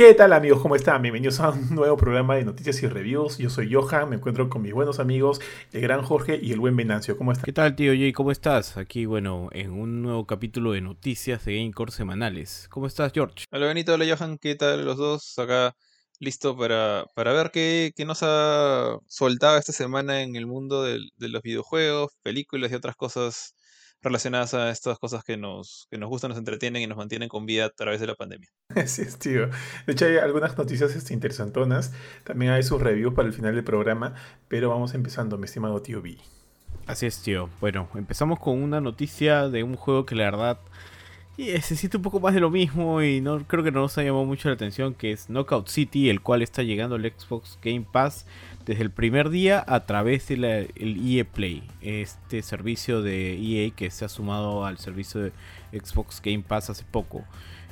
¿Qué tal amigos? ¿Cómo están? Bienvenidos a un nuevo programa de noticias y reviews. Yo soy Johan, me encuentro con mis buenos amigos, el gran Jorge y el buen Venancio. ¿Cómo están? ¿Qué tal tío Jay? ¿Cómo estás? Aquí, bueno, en un nuevo capítulo de noticias de Gamecore semanales. ¿Cómo estás, George? Hola Benito, hola Johan, ¿qué tal los dos? Acá listo para, para ver qué, qué nos ha soltado esta semana en el mundo de los videojuegos, películas y otras cosas relacionadas a estas cosas que nos, que nos gustan, nos entretienen y nos mantienen con vida a través de la pandemia. Así es, tío. De hecho, hay algunas noticias este, interesantonas. También hay sus reviews para el final del programa. Pero vamos empezando, mi estimado tío B. Así es, tío. Bueno, empezamos con una noticia de un juego que la verdad y se siente un poco más de lo mismo y no creo que no nos ha llamado mucho la atención, que es Knockout City, el cual está llegando al Xbox Game Pass desde el primer día a través del EA Play, este servicio de EA que se ha sumado al servicio de Xbox Game Pass hace poco.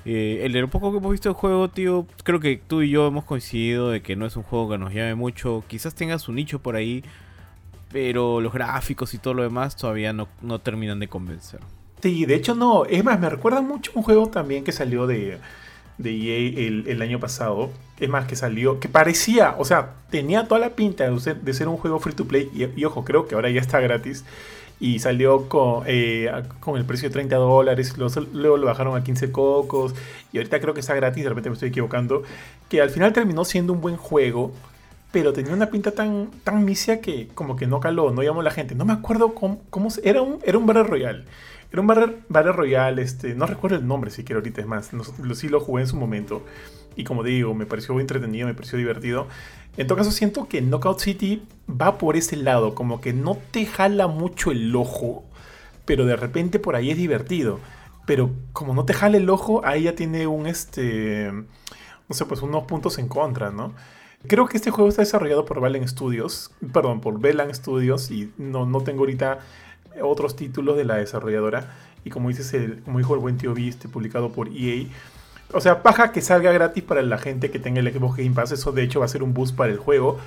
Eh, el de lo poco que hemos visto del juego, tío, creo que tú y yo hemos coincidido de que no es un juego que nos llame mucho. Quizás tenga su nicho por ahí, pero los gráficos y todo lo demás todavía no, no terminan de convencer. Sí, de hecho no. Es más, me recuerda mucho un juego también que salió de, de EA el, el año pasado. Es más, que salió, que parecía, o sea, tenía toda la pinta de ser, de ser un juego free to play. Y, ojo, creo que ahora ya está gratis. Y salió con, eh, con el precio de 30 dólares. Luego, lo bajaron a 15 cocos. Y ahorita creo que está gratis, de repente me estoy equivocando. Que al final terminó siendo un buen juego. Pero tenía una pinta tan, tan misia que como que no caló, no llamó a la gente. No me acuerdo cómo, cómo era un, era un Battle Royale. Era un Battle, Battle Royale, este, no recuerdo el nombre siquiera ahorita, es más, sí lo jugué en su momento. Y como digo, me pareció entretenido, me pareció divertido. En todo caso, siento que Knockout City va por ese lado, como que no te jala mucho el ojo, pero de repente por ahí es divertido. Pero como no te jala el ojo, ahí ya tiene un, este, no sé, pues unos puntos en contra, ¿no? Creo que este juego está desarrollado por Valen Studios, perdón, por Velan Studios, y no, no tengo ahorita otros títulos de la desarrolladora. Y como dices, el, como dijo el buen tío B, este, publicado por EA. O sea, paja que salga gratis para la gente que tenga el Xbox Game Pass. Eso de hecho va a ser un boost para el juego.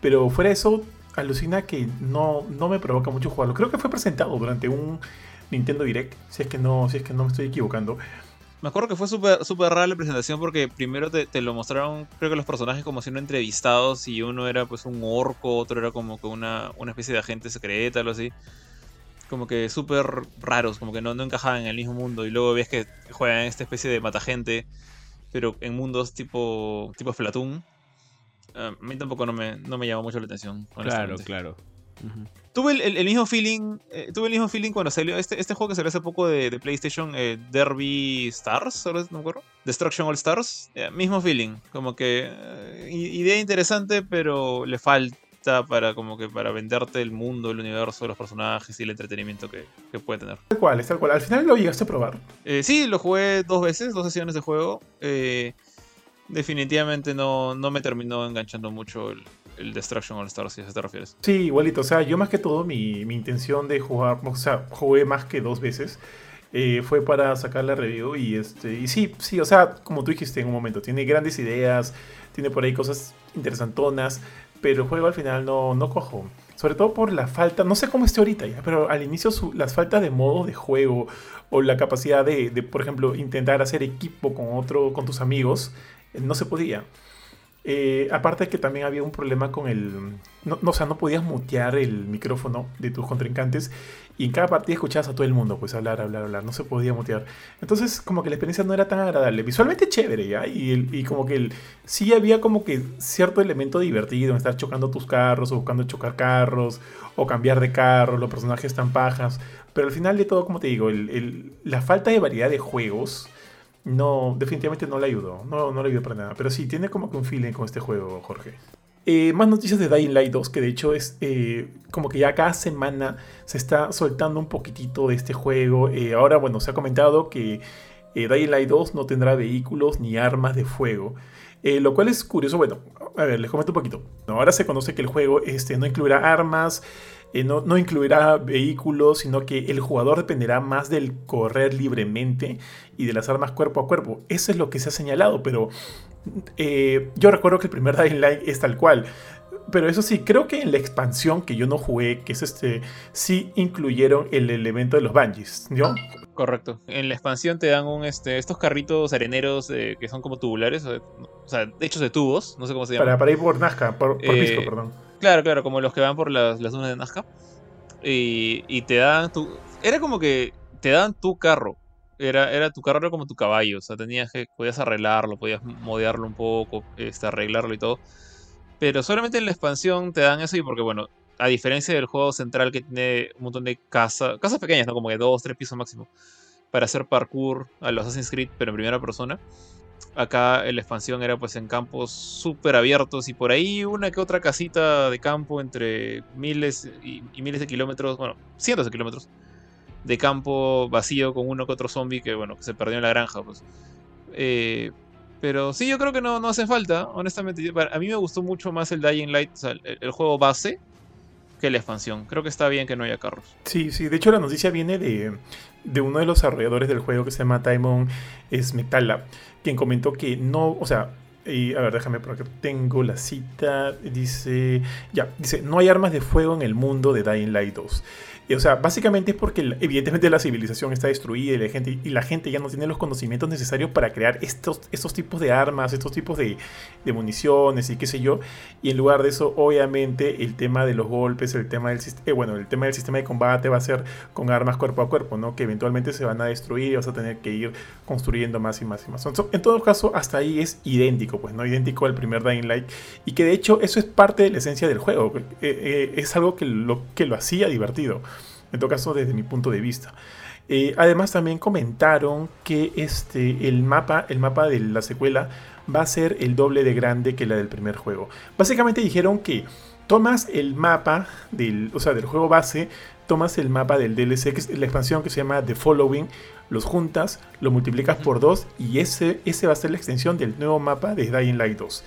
Pero fuera de eso, alucina que no, no me provoca mucho jugarlo. Creo que fue presentado durante un Nintendo Direct. Si es que no, si es que no me estoy equivocando. Me acuerdo que fue súper súper rara la presentación porque primero te, te lo mostraron, creo que los personajes como siendo entrevistados y uno era pues un orco, otro era como que una, una especie de agente secreta, algo así. Como que súper raros, como que no, no encajaban en el mismo mundo. Y luego ves que juegan esta especie de matagente, pero en mundos tipo, tipo Splatoon. A mí tampoco no me, no me llamó mucho la atención. Claro, claro. Tuve el, el- el mismo feeling. eh, tuve el mismo feeling cuando salió este, este juego que salió hace poco de, de PlayStation, eh, Derby Stars, ¿ahora no me acuerdo? Destruction All Stars. eh, mismo feeling. Como que. eh, idea interesante, pero le falta para como que para venderte el mundo, el universo, los personajes y el entretenimiento que, que puede tener. Tal cual, tal cual. Al final lo llegaste a probar. Eh, sí, lo jugué dos veces, dos sesiones de juego. eh, definitivamente no, no me terminó enganchando mucho el, el Destruction All Stars, si a eso te refieres. Sí, igualito. O sea, yo más que todo, mi, mi intención de jugar, o sea, jugué más que dos veces. eh, fue para sacar la review y este y sí, sí, o sea, como tú dijiste en un momento, tiene grandes ideas, tiene por ahí cosas interesantonas, pero el juego al final no, no cojo. Sobre todo por la falta, no sé cómo esté ahorita ya, pero al inicio su- las faltas de modo de juego o la capacidad de, de, por ejemplo, intentar hacer equipo con otro, con tus amigos, eh, no se podía. Eh, aparte que también había un problema con el... No, o sea, no podías mutear el micrófono de tus contrincantes y en cada partida escuchabas a todo el mundo, pues hablar, hablar, hablar, no se podía mutear. Entonces como que la experiencia no era tan agradable. Visualmente chévere, ¿ya? Y, el- y como que el, sí había como que cierto elemento divertido en estar chocando tus carros o buscando chocar carros o cambiar de carro, los personajes están pajas. Pero al final de todo, como te digo, la falta de variedad de juegos no, definitivamente no le ayudó. No, no le ayudó para nada. Pero sí, tiene como que un feeling con este juego, Jorge. Eh, más noticias de Dying Light 2, que de hecho es eh, como que ya cada semana se está soltando un poquitito de este juego. Eh, ahora, bueno, se ha comentado que Dying Light 2 no tendrá vehículos ni armas de fuego. Lo cual es curioso. Bueno, a ver, les comento un poquito. Ahora se conoce que el juego este, no incluirá armas, no, no incluirá vehículos, sino que el jugador dependerá más del correr libremente y de las armas cuerpo a cuerpo. Eso es lo que se ha señalado, pero eh, yo recuerdo que el primer Dying Light es tal cual. pero eso sí, creo que en la expansión que yo no jugué, que es este, sí incluyeron el elemento de los bungees, ¿no? Correcto. En la expansión te dan un este estos carritos areneros eh, que son como tubulares, o, sea, hechos de tubos, no sé cómo se llama. Para, para ir por Nazca, por, por Eh, Pisco, perdón. Claro, claro, como los que van por las, las dunas de Nazca. Y, y te dan tu. Era como que te dan tu carro. Era, era tu carro como tu caballo. O sea, tenías que. Podías arreglarlo, podías modearlo un poco, este, arreglarlo y todo. Pero solamente en la expansión te dan eso y porque, bueno, a diferencia del juego central que tiene un montón de casas, casas pequeñas, ¿no? Como que dos, tres pisos máximo, para hacer parkour a los Assassin's Creed, pero en primera persona. Acá en la expansión era pues en campos súper abiertos y por ahí una que otra casita de campo entre miles y, y miles de kilómetros, bueno, cientos de kilómetros de campo vacío con uno que otro zombie que, bueno, que se perdió en la granja, pues. Eh, pero sí, yo creo que no, no hace falta, honestamente. A mí me gustó mucho más el Dying Light, o sea, el, juego base, que la expansión. Creo que está bien que no haya carros. Sí, sí, de hecho la noticia viene de, de uno de los desarrolladores del juego que se llama Timon Smetala, quien comentó que no, o sea, a ver, déjame por acá, tengo la cita, dice, ya, dice, no hay armas de fuego en el mundo de Dying Light 2. O sea, básicamente es porque evidentemente la civilización está destruida y la gente, y la gente ya no tiene los conocimientos necesarios para crear estos, tipos de armas, estos tipos de, municiones y qué sé yo. Y en lugar de eso, obviamente, el tema de los golpes, el tema del, eh, bueno, el tema del sistema de combate va a ser con armas cuerpo a cuerpo, ¿no? Que eventualmente se van a destruir y vas a tener que ir construyendo más y más y más. En todo caso, hasta ahí es idéntico, pues, ¿no? Idéntico al primer Dying Light. Y que de hecho eso es parte de la esencia del juego. Eh, eh, es algo que lo, que lo hacía divertido. En todo caso, desde mi punto de vista. Eh, además, también comentaron que este, el, mapa, el mapa de la secuela va a ser el doble de grande que la del primer juego. Básicamente dijeron que tomas el mapa del, o sea, del juego base, tomas el mapa del DLC, que es la expansión que se llama The Following, los juntas, lo multiplicas por dos y ese, ese va a ser la extensión del nuevo mapa de Dying Light 2.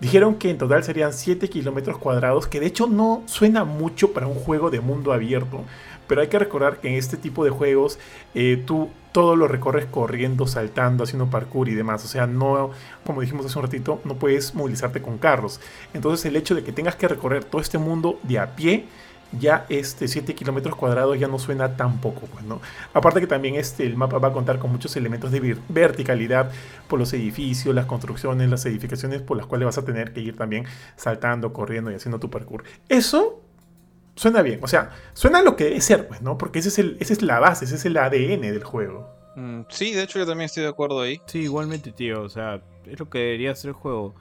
Dijeron que en total serían 7 kilómetros cuadrados, que de hecho no suena mucho para un juego de mundo abierto, pero hay que recordar que en este tipo de juegos eh, tú todo lo recorres corriendo, saltando, haciendo parkour y demás. O sea, no, como dijimos hace un ratito, no puedes movilizarte con carros. Entonces el hecho de que tengas que recorrer todo este mundo de a pie, ya este 7 kilómetros cuadrados ya no suena tan poco, pues, ¿no? Aparte que también este, el mapa va a contar con muchos elementos de verticalidad por los edificios, las construcciones, las edificaciones por las cuales vas a tener que ir también saltando, corriendo y haciendo tu parkour. Eso suena bien, o sea, suena a lo que debe ser, pues, ¿no? Porque ese es el, esa es la base, ese es el ADN del juego. Mm, sí, de hecho yo también estoy de acuerdo ahí. Sí, igualmente, tío. O sea, es lo que debería hacer el juego.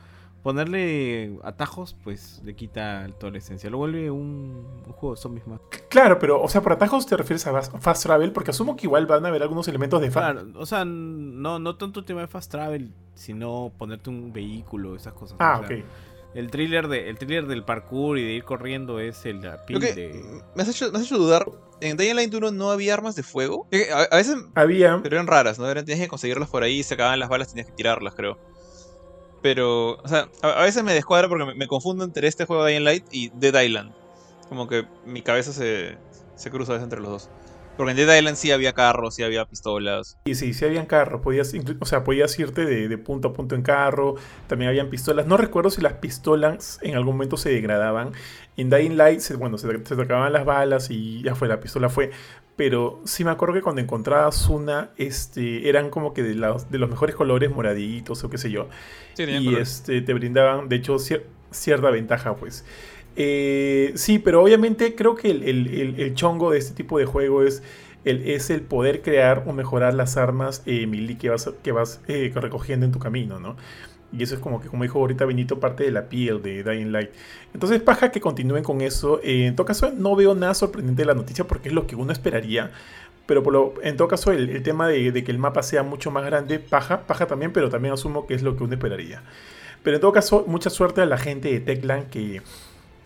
Ponerle atajos, pues le quita toda la esencia. Lo vuelve un, un juego de zombies más. Claro, pero, o sea, por atajos te refieres a fast fast travel, porque asumo que igual van a haber algunos elementos de fast. Claro, o sea, no, no tanto el tema de fast travel, sino ponerte un vehículo, esas cosas. Ah, O sea, ok. El thriller, de, el thriller del parkour y de ir corriendo es el de... me, has hecho, me has hecho dudar. En Dying Light 1 no había armas de fuego. Eh, A, a veces Había. Pero eran raras, ¿no? Eran, tenías que conseguirlas por ahí, se acababan las balas, tenías que tirarlas, creo. Pero, o sea, a, a veces me descuadra porque me, me confundo entre este juego de Dying Light y Dead Island. Como que mi cabeza se, se cruza a veces entre los dos. Porque en Dead Island sí había carros, sí había pistolas. Y sí, sí habían carros, podías, o sea, podías irte de, de punto a punto en carro, también habían pistolas. No recuerdo si las pistolas en algún momento se degradaban. En Dying Light, se- bueno, se, se acababan las balas y ya fue, la pistola fue. Pero sí me acuerdo que cuando encontrabas una, este, eran como que de, los- de los mejores colores, moraditos o qué sé yo. Sí, y este, te brindaban, de hecho, cier- cierta ventaja, pues. Eh, sí, pero obviamente creo que el, el- el- chongo de este tipo de juego es el, es el poder crear o mejorar las armas eh, melee que vas, que vas eh, recogiendo en tu camino, ¿no? Y eso es como que, como dijo ahorita Benito, parte de la piel de Dying Light. Entonces, paja que continúen con eso. Eh, en todo caso, no veo nada sorprendente de la noticia porque es lo que uno esperaría. Pero por lo- en todo caso, el, el tema de, de que el mapa sea mucho más grande, paja, paja también, pero también asumo que es lo que uno esperaría. Pero en todo caso, mucha suerte a la gente de Techland que,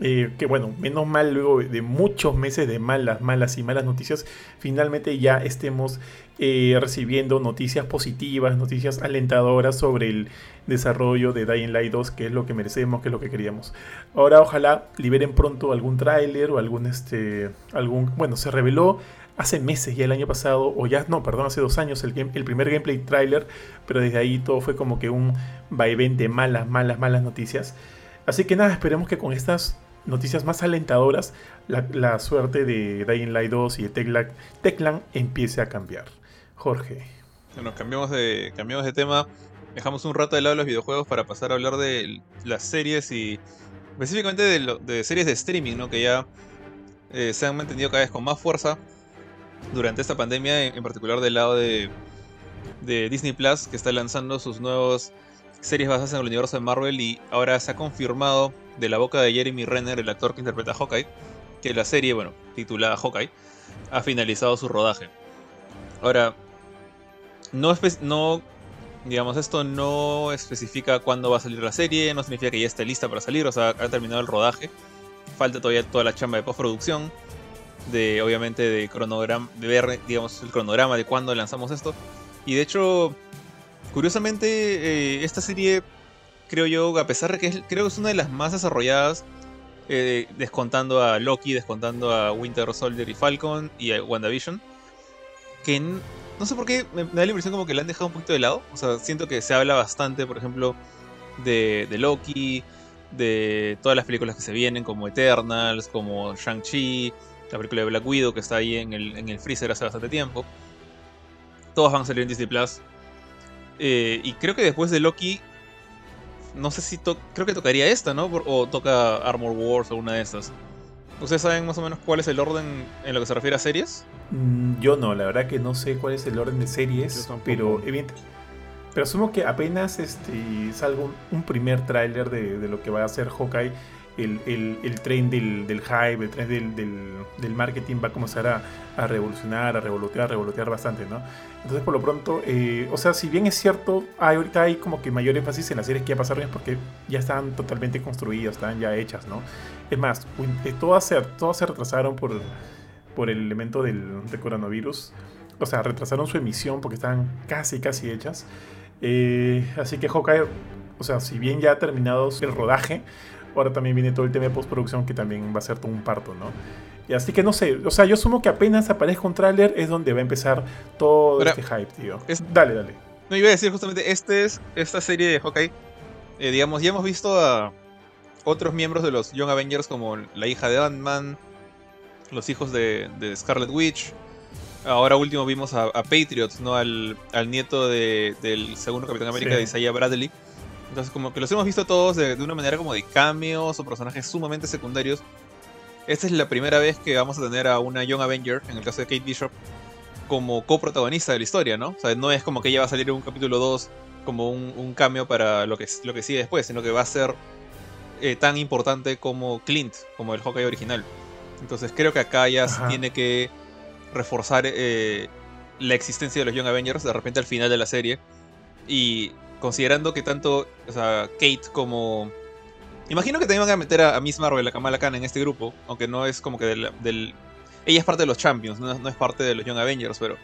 eh, que bueno, menos mal luego de muchos meses de malas, malas y malas noticias, finalmente ya estemos eh, recibiendo noticias positivas, noticias alentadoras sobre el desarrollo de Dying Light 2, que es lo que merecemos, que es lo que queríamos. Ahora ojalá liberen pronto algún tráiler o algún este algún bueno, se reveló hace meses ya el año pasado o ya no, perdón, hace dos años el, el primer gameplay trailer, pero desde ahí todo fue como que un vaivén de malas, malas, malas noticias. Así que nada, esperemos que con estas noticias más alentadoras, la, suerte de Dying Light 2 y de Teclan, empiece a cambiar. Jorge. Bueno, cambiamos de, cambiamos de tema. Dejamos un rato de lado los videojuegos para pasar a hablar de las series y específicamente de, series de streaming, ¿no? Que ya eh, se han mantenido cada vez con más fuerza durante esta pandemia, en, particular del lado de, de Disney Plus, que está lanzando sus nuevas series basadas en el universo de Marvel y ahora se ha confirmado de la boca de Jeremy Renner, el actor que interpreta a Hawkeye, que la serie, bueno, titulada Hawkeye, ha finalizado su rodaje. Ahora, no, no digamos, esto no especifica cuándo va a salir la serie, no significa que ya esté lista para salir, o sea, ha terminado el rodaje. Falta todavía toda la chamba de postproducción, de obviamente de cronograma, de ver, digamos, el cronograma de cuándo lanzamos esto. Y de hecho, curiosamente, eh, esta serie, creo yo, a pesar de que es, creo que es una de las más desarrolladas, eh, descontando a Loki, descontando a Winter Soldier y Falcon y a WandaVision, que no sé por qué me, da la impresión como que la han dejado un poquito de lado. O sea, siento que se habla bastante, por ejemplo, de, Loki, de todas las películas que se vienen, como Eternals, como Shang-Chi, la película de Black Widow que está ahí en el, en el freezer hace bastante tiempo. Todas van a salir en Disney Plus. Eh, y creo que después de Loki, no sé si creo que tocaría esta, ¿no? O toca Armor Wars o una de estas. ¿Ustedes saben más o menos cuál es el orden en lo que se refiere a series? Mm, yo no, la verdad que no sé cuál es el orden de series, pero pero asumo que apenas este, salga un, primer tráiler de, lo que va a hacer Hawkeye, el, el, tren del, del, hype, el tren del, del, marketing va a comenzar a, a, revolucionar, a revolotear, a revolotear bastante, ¿no? Entonces, por lo pronto, eh, o sea, si bien es cierto, hay, ahorita hay como que mayor énfasis en las series que ya pasaron porque ya están totalmente construidas, están ya hechas, ¿no? Es más, eh, todas se, todas se retrasaron por por el elemento del, coronavirus. O sea, retrasaron su emisión porque estaban casi, casi hechas. Eh, así que Hawkeye, o sea, si bien ya ha terminado el rodaje, ahora también viene todo el tema de postproducción que también va a ser todo un parto, ¿no? Y así que no sé, o sea, yo asumo que apenas aparezca un tráiler es donde va a empezar todo este hype, tío. Dale, dale. No, iba a decir justamente, este es, esta serie de Hawkeye, eh, digamos, ya hemos visto a otros miembros de los Young Avengers como la hija de Ant-Man, los hijos de, Scarlet Witch. Ahora último vimos a, Patriots, ¿no? Al, nieto del segundo Capitán América de Isaiah Bradley. Entonces como que los hemos visto todos de, una manera como de cameos o personajes sumamente secundarios. Esta es la primera vez que vamos a tener a una Young Avenger, en el caso de Kate Bishop, como coprotagonista de la historia, ¿no? O sea, no es como que ella va a salir en un capítulo 2 como un, cambio para lo que, lo que sigue después, sino que va a ser eh, tan importante como Clint, como el Hawkeye original. Entonces creo que acá ya se tiene que reforzar eh, la existencia de los Young Avengers de repente al final de la serie. Y considerando que tanto Kate como... Imagino que también van a meter a, Miss Marvel, a Kamala Khan en este grupo, aunque no es como que del... Ella es parte de los Champions, no, es parte de los Young Avengers, pero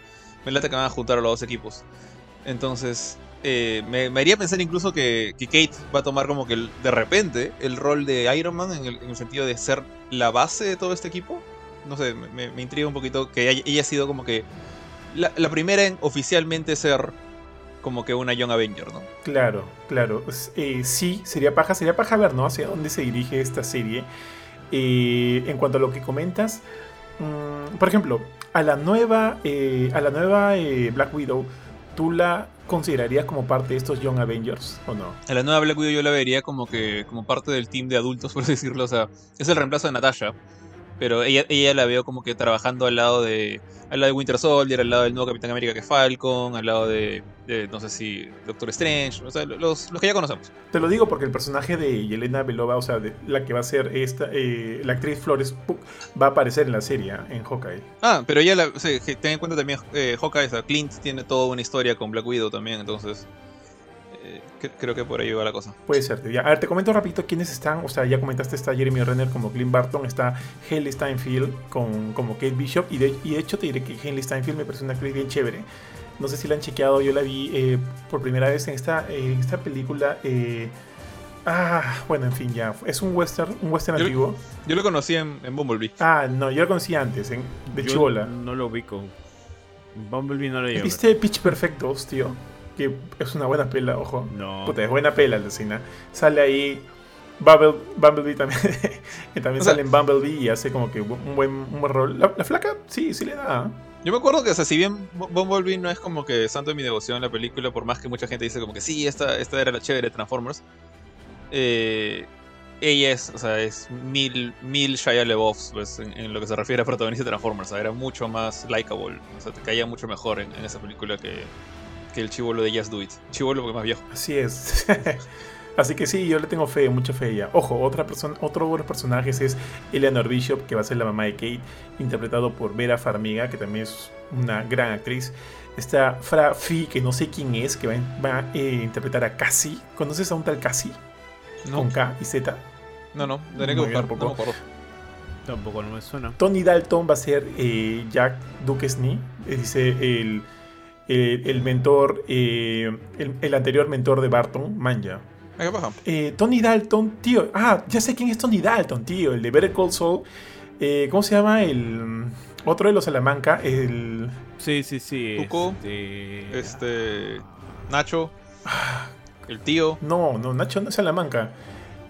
me late que van a juntar a los dos equipos. Entonces, eh, me, haría pensar incluso que, Kate va a tomar como que de repente el rol de Iron Man en el, sentido de ser la base de todo este equipo. No sé, me, intriga un poquito que ella, ha sido como que la, primera en oficialmente ser como que una Young Avenger, ¿no? Claro, claro. Eh, sí, sería paja, sería paja ver, ¿no? Hacia dónde se dirige esta serie. Eh, en cuanto a lo que comentas, mm, por ejemplo, a la nueva, a la nueva Black Widow, tú la considerarías como parte de estos Young Avengers o no? A la nueva Black Widow yo la vería como que como parte del team de adultos, por decirlo. O sea, es el reemplazo de Natasha. Pero ella, ella la veo como que trabajando al lado de al lado de Winter Soldier, al lado del nuevo Capitán América que es Falcon, al lado de, no sé si Doctor Strange, o sea, los, los, que ya conocemos. Te lo digo porque el personaje de Yelena Belova, o sea, de la que va a ser esta, eh, la actriz Flores va a aparecer en la serie, en Hawkeye. Ah, pero ella, la, o sea, ten en cuenta también eh, Hawkeye, o sea, Clint tiene toda una historia con Black Widow también, entonces creo que por ahí va la cosa. Puede ser. A ver, te comento rapidito quiénes están. O sea, ya comentaste, está Jeremy Renner como Clint Barton, está Haley Steinfeld con, como Kate Bishop. Y de, y de hecho te diré que Haley Steinfeld me parece una actriz bien chévere. No sé si la han chequeado, yo la vi eh, por primera vez en esta, esta película. Eh, ah, bueno, en fin, ya. Es un western, un western antiguo. Yo lo conocí en, Bumblebee. Ah, no, yo lo conocí antes, en, de yo No lo ubico. Bumblebee no lo llevo. ¿Viste Pitch Perfectos, tío? Que es una buena pela, ojo. No. Puta, es buena pela, Lucina. Sale ahí Bumble- Bumblebee también, que también O sea- sale en Bumblebee y hace como que un buen, un buen rol. La, la flaca, sí, sí le da. Yo me acuerdo que, o sea, si bien Bu- Bumblebee no es como que santo de mi devoción la película, por más que mucha gente dice como que sí, esta, esta era la chévere de Transformers, eh, ella es, o sea, es mil, mil Shia LaBeoufs, pues, en, en lo que se refiere a protagonista de Transformers, o sea, era mucho más likable, o sea, te caía mucho mejor en, en esa película que, que el chivolo de Just Do It. Chivolo porque más viejo. Así es. Así que sí, yo le tengo fe, mucha fe a ella. Ojo, otra persona, otro de los personajes es Eleanor Bishop, que va a ser la mamá de Kate, interpretado por Vera Farmiga, que también es una gran actriz. Está Fra Fi, que no sé quién es, que va, va a eh, interpretar a Cassie. ¿Conoces a un tal Cassie? No, Con K y Z. no, no, tendré que buscar, no me poco. acuerdo. Tampoco no me suena. Tony Dalton va a ser eh, Jack Duquesne, es dice el, el, el mentor, eh, el, el anterior mentor de Barton, Manja. Ah, ¿Qué paja? Eh, Tony Dalton, tío. Ah, ya sé quién es Tony Dalton, tío. El de Better Call Saul. Eh, ¿Cómo se llama? El mm, otro de los Salamanca. El. Sí, sí, sí. Tuco, este- Este. Nacho, el tío. No, no, Nacho no es Salamanca.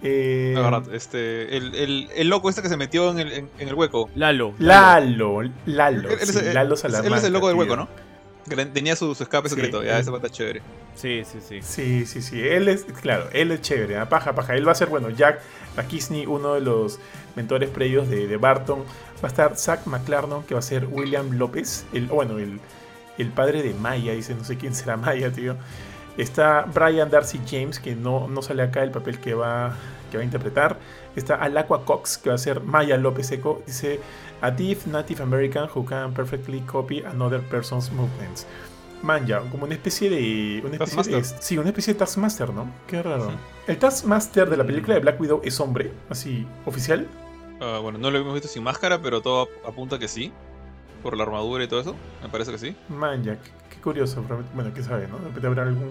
Eh, La verdad, este, el, el, el loco este que se metió en el, en, en el hueco. Lalo. Lalo, Lalo. Él, él sí, es, Lalo él es el loco del tío. hueco, ¿no? Tenía su, su escape Sí, secreto. ya, ese pata chévere. Sí, sí, sí. Sí, sí, sí. Él es, claro, él es chévere. ¿ah? Paja, paja. Él va a ser, bueno, Jack Kisney, uno de los mentores previos de, de Barton. Va a estar Zach McClarnon, que va a ser William López. El, bueno, el, el padre de Maya. Dice, no sé quién será Maya, tío. Está Brian Darcy James, que no, no sale acá el papel que va, que va a interpretar. Está Alacua Cox, que va a ser Maya López Eco. Dice, a deaf Native American who can perfectly copy another person's movements. Man, ya, como una especie de. Una especie de sí, una especie de Taskmaster, ¿no? Qué raro. Ujú. El Taskmaster de la película de Black Widow es hombre, así, oficial. Ah, bueno, no lo hemos visto sin máscara, pero todo ap- apunta que sí. Por la armadura y todo eso. Me parece que sí. Man, ya, qué, qué curioso. Bueno, quién sabe, ¿no? De repente habrá algún,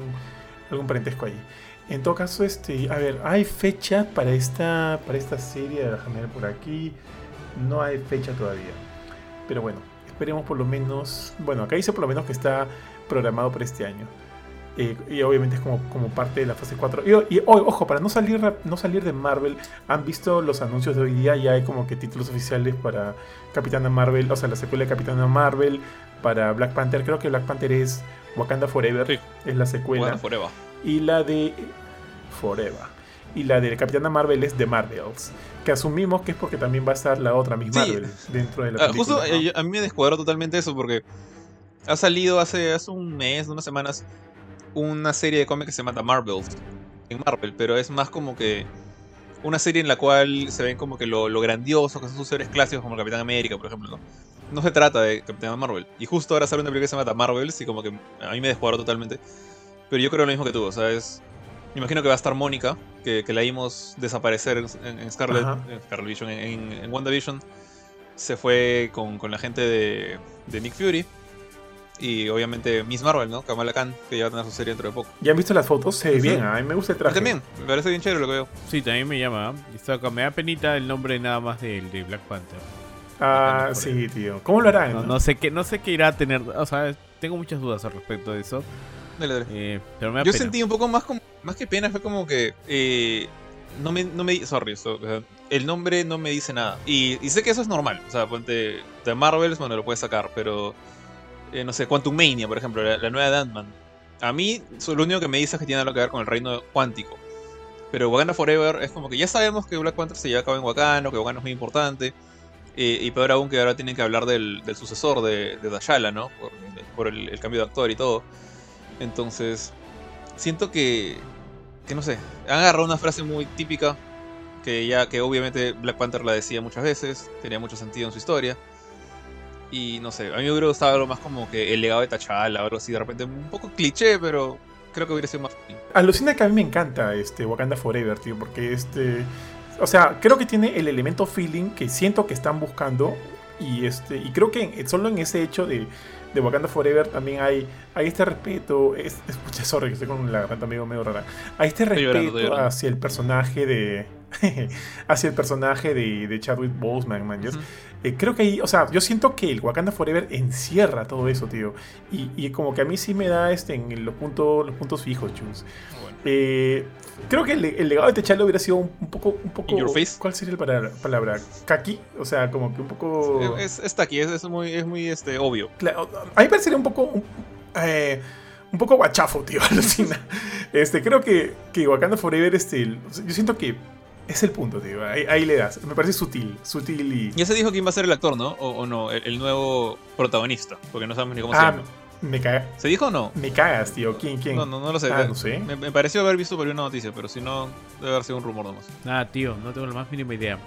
algún parentesco ahí. En todo caso, este, a ver, ¿hay fecha para esta, para esta serie? Déjame ver por aquí. No hay fecha todavía. Pero bueno, esperemos por lo menos. Bueno, acá dice por lo menos que está programado para este año. Eh, y obviamente es como, como parte de la fase 4. Y, y, ojo, para no salir, no salir de Marvel, han visto los anuncios de hoy día. Ya hay como que títulos oficiales para Capitana Marvel, o sea, la secuela de Capitana Marvel, para Black Panther. Creo que Black Panther es Wakanda Forever, Sí. es la secuela. Bueno, forever. Y la de Forever. Y la de Capitana Marvel es The Marvels. Que asumimos que es porque también va a estar la otra Miss Sí. Marvel dentro de la Ah, película. justo ¿no? eh, a mí me descuadró totalmente eso porque ha salido hace, hace un mes, unas semanas, una serie de cómics que se llama The Marvels en Marvel, pero es más como que una serie en la cual se ven como que lo, lo grandioso que son sus seres clásicos como el Capitán América, por ejemplo, ¿no? No se trata de Capitán Marvel. Y justo ahora sale una película que se llama The Marvels y como que a mí me descuadró totalmente. Pero yo creo lo mismo que tú, o sea, es... Me imagino que va a estar Mónica, que, que la vimos desaparecer en, en Scarlet, en Scarlet Vision, en, en, WandaVision. Se fue con, con la gente de, de Nick Fury. Y obviamente Miss Marvel, ¿no? Kamala Khan, que ya va a tener su serie dentro de poco. ¿Ya han visto las fotos? Se ve Ujú. bien, a mí me gusta el traje. también, me parece bien chévere lo que veo. Sí, también me llama. ¿eh? Me da penita el nombre nada más del de Black Panther. Ah, sí, tío. ¿Cómo lo harán? No, no? no sé qué, no sé qué irá a tener. O sea, tengo muchas dudas al respecto de eso. Dale, dale. eh, pero me da Yo pena. sentí un poco más como, más que pena, fue como que eh, no me, no me, sorry, so- o sea, el nombre no me dice nada. Y, y sé que eso es normal, o sea, ponte de Marvels, bueno, lo puedes sacar, pero eh, no sé, Quantum Mania, por ejemplo, la, la nueva de Ant-Man. A mí, lo único que me dice es que tiene algo que ver con el reino cuántico. Pero Wakanda Forever es como que ya sabemos que Black Panther se lleva a cabo en Wakanda, que Wakanda es muy importante. eh, y peor aún que ahora tienen que hablar del, del sucesor de, de T'Challa, ¿no? Por, por el, el cambio de actor y todo. Entonces, siento que, que no sé, han agarrado una frase muy típica que ya que obviamente Black Panther la decía muchas veces, tenía mucho sentido en su historia. Y no sé, a mí me hubiera gustado algo más como que el legado de T'Challa, algo así, de repente un poco cliché, pero creo que hubiera sido más. Alucina que a mí me encanta este Wakanda Forever, tío, porque este. O sea, creo que tiene el elemento feeling que siento que están buscando. Y este. Y creo que solo en ese hecho de, de Wakanda Forever también hay, hay este respeto. Es, escucha, sorry, que estoy con la garganta medio, medio rara. Hay este llorando, respeto llorando. hacia el personaje de. hacia el personaje de, de Chadwick Boseman, man. Eh, creo que ahí, o sea, yo siento que el Wakanda Forever encierra todo eso, tío. Y, y como que a mí sí me da este, en los, puntos, los puntos fijos, Chus. Bueno. Eh, creo que el, el legado de T'Challa hubiera sido un, un poco, un poco. Your face. ¿Cuál sería la palabra? palabra? Kaki, o sea, como que un poco. Es, está aquí, es, es muy, es muy este, obvio. Claro, a mí me parecería un poco. Un, eh, un poco guachafo, tío, alucina. Este, creo que, que Wakanda Forever, este, yo siento que es el punto, tío. Ahí, ahí le das. Me parece sutil, sutil y. Ya se dijo quién va a ser el actor, ¿no? O, o no, el, el nuevo protagonista, porque no sabemos ni cómo se Ah, llama. Me, caga- ¿Se dijo o no? me cagas, tío. ¿Quién, quién? No, no, no lo sé. Ah, no sé. Me, me pareció haber visto por ahí una noticia, pero si no, debe haber sido un rumor nomás. Nada, tío, no tengo la más mínima idea.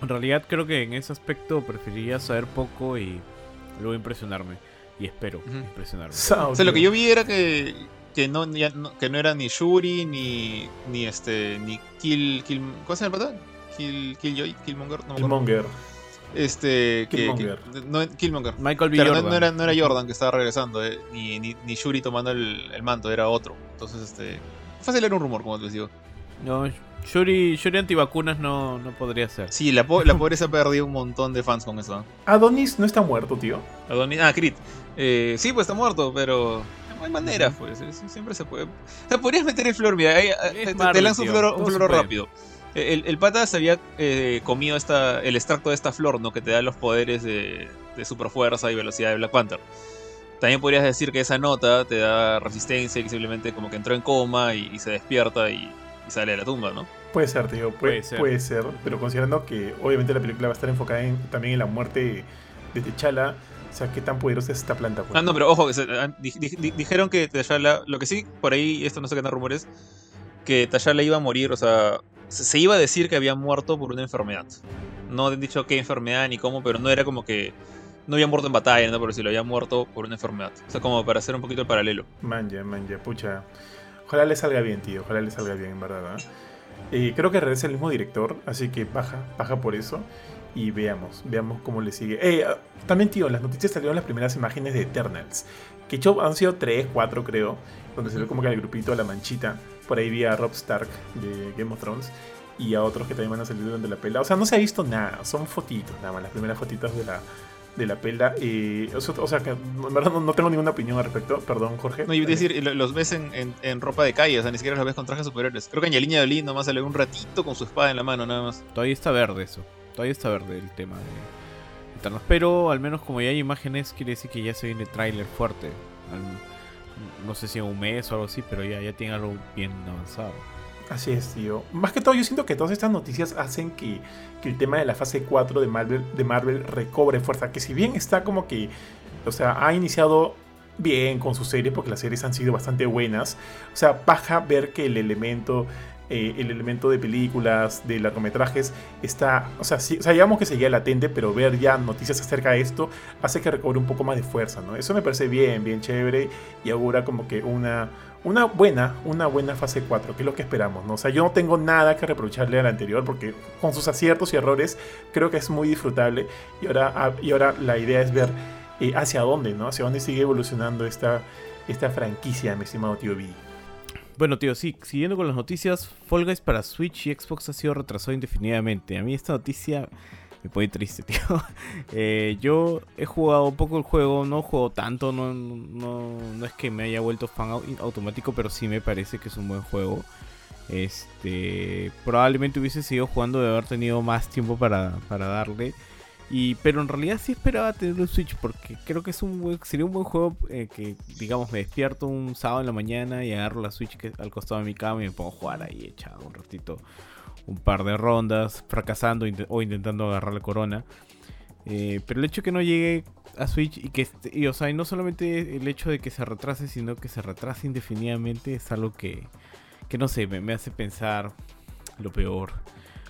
En realidad creo que en ese aspecto preferiría saber poco y luego impresionarme. Y espero impresionarme. Sao, O sea, lo que yo vi era que, que, no, ya no- que no era ni Shuri, ni, ni este, ni Kill, Kill, ¿cómo se llama el pata? Kill, Killjoy, Killmonger, no me El acuerdo. Monger. Este, que, Killmonger. que- no, Killmonger. Michael B. Claro, no, Jordan. no era, no era Jordan que estaba regresando, eh, ni, ni, ni Shuri tomando el, el manto, era otro. Entonces, este, fácil era un rumor, como les digo. No, Shuri, Shuri antivacunas no, no podría ser. Sí, la, po- la pobre se ha perdido un montón de fans con eso. Adonis no está muerto, tío. Adonis- ah, Crit. Eh, sí, pues está muerto, pero no hay manera, pues. es- siempre se puede. O sea, podrías meter el flor, mira, ahí, te- lanzo un floro puede. El, el pata se había eh, comido esta, el extracto de esta flor, ¿no? Que te da los poderes de, de superfuerza y velocidad de Black Panther. También podrías decir que esa nota te da resistencia y que simplemente como que entró en coma y, y se despierta y, y sale de la tumba, ¿no? Puede ser, tío. Puede, Puede puede ser. ser. Pero considerando que obviamente la película va a estar enfocada en- también en la muerte de T'Challa. O sea, qué tan poderosa es esta planta. pues? Ah, no, pero ojo, que se- ah, di- di- di- dijeron que T'Challa, lo que sí, por ahí, esto no sé qué tan rumores, que T'Challa iba a morir, o sea, se, iba a decir que había muerto por una enfermedad. No han dicho qué enfermedad ni cómo, pero no era como que no había muerto en batalla, ¿no? Pero si lo había muerto por una enfermedad. O sea, como para hacer un poquito el paralelo. Manja, manja, pucha. Ojalá le salga bien, tío. Ojalá le salga bien, en verdad. Eh, creo que regresa el mismo director, así que baja, baja por eso. Y veamos, veamos cómo le sigue. Eh, también, tío, las noticias salieron las primeras imágenes de Eternals. Que hecho han sido 3, 4 creo. Donde se ve como que el grupito, la manchita. Por ahí vi a Rob Stark de Game of Thrones. Y a otros que también van a salir durante la pelea. O sea, no se ha visto nada. Son fotitos, nada más. Las primeras fotitos de la, de la pelea. Eh, o, sea, o sea, que en verdad no, no tengo ninguna opinión al respecto. Perdón, Jorge. No, y decir, lo- los ves en, en- en ropa de calle, o sea, ni siquiera los ves con trajes superiores. Creo que Angelina Jolie nomás sale un ratito con su espada en la mano, nada más. Todavía está verde eso. Todavía está verde el tema de Eternos. Pero al menos como ya hay imágenes, quiere decir que ya se viene tráiler fuerte. Al- no sé si en un mes o algo así, pero ya, ya tiene algo bien avanzado. Así es, tío. Más que todo, yo siento que todas estas noticias hacen que, que el tema de la fase 4 de Marvel, de Marvel recobre fuerza. Que si bien está como que, o sea, ha iniciado bien con sus series, porque las series han sido bastante buenas. O sea, baja ver que el elemento, eh, el elemento de películas, de largometrajes, está, o sea, sí, digamos que seguía latente, pero ver ya noticias acerca de esto hace que recobre un poco más de fuerza, ¿no? Eso me parece bien, bien chévere y augura como que una, una buena, una buena fase 4, que es lo que esperamos, ¿no? O sea, yo no tengo nada que reprocharle al anterior porque con sus aciertos y errores creo que es muy disfrutable y ahora, ah, y ahora la idea es ver eh, hacia dónde, ¿no? Hacia dónde sigue evolucionando esta, esta franquicia, mi estimado tío B. Bueno, tío, sí, siguiendo con las noticias, Fall Guys para Switch y Xbox ha sido retrasado indefinidamente. A mí esta noticia me pone triste, tío. Eh, yo he jugado poco el juego, no juego tanto, no, no, no es que me haya vuelto fan au- automático, pero sí me parece que es un buen juego. Este, probablemente hubiese seguido jugando de haber tenido más tiempo para, para darle. Y, pero en realidad sí esperaba tener un Switch porque creo que es un sería un buen juego eh, que, digamos, me despierto un sábado en la mañana y agarro la Switch que, al costado de mi cama y me pongo a jugar ahí echado un ratito, un par de rondas, fracasando o intentando agarrar la corona. Eh, pero el hecho que no llegue a Switch y que, este- y, o sea, y no solamente el hecho de que se retrase, sino que se retrase indefinidamente es algo que, que no sé, me, me hace pensar lo peor.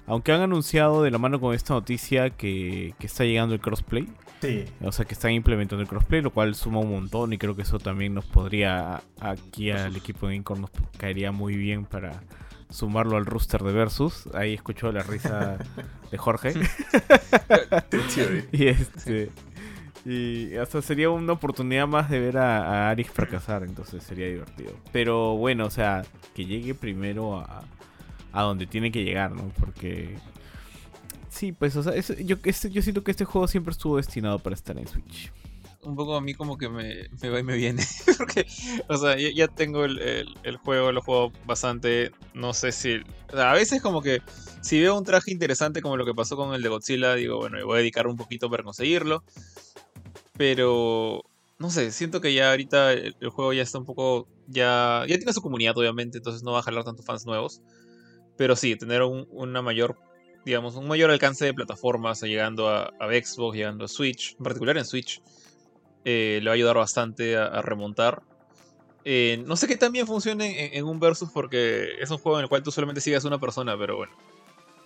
Aunque han anunciado de la mano con esta noticia que, que está llegando el crossplay, Sí, o sea que están implementando el crossplay, lo cual suma un montón y creo que eso también nos podría, aquí al equipo de Incorn nos caería muy bien para sumarlo al rooster de Versus. Ahí escucho la risa de Jorge. y este... Y hasta sería una oportunidad más de ver a, a Arix fracasar, entonces sería divertido. Pero bueno, o sea, que llegue primero a, a donde tiene que llegar, ¿no? Porque sí, pues, o sea, yo, este, yo siento que este juego siempre estuvo destinado para estar en Switch un poco a mí como que me, me va y me viene. Porque, o sea, ya, tengo el, juego, lo juego bastante. No sé si. a veces, como que si veo un traje interesante, como lo que pasó con el de Godzilla, digo, bueno, me voy a dedicar un poquito para conseguirlo. Pero. No sé, siento que ya ahorita el, juego ya está un poco. Ya, ya tiene su comunidad, obviamente, entonces no va a jalar tantos fans nuevos. Pero sí, tener un, una mayor digamos, un mayor alcance de plataformas, llegando a, Xbox, llegando a Switch, en particular en Switch, eh, le va a ayudar bastante a, remontar. Eh, no sé qué tan bien funcione en, un versus porque es un juego en el cual tú solamente sigues una persona, pero bueno,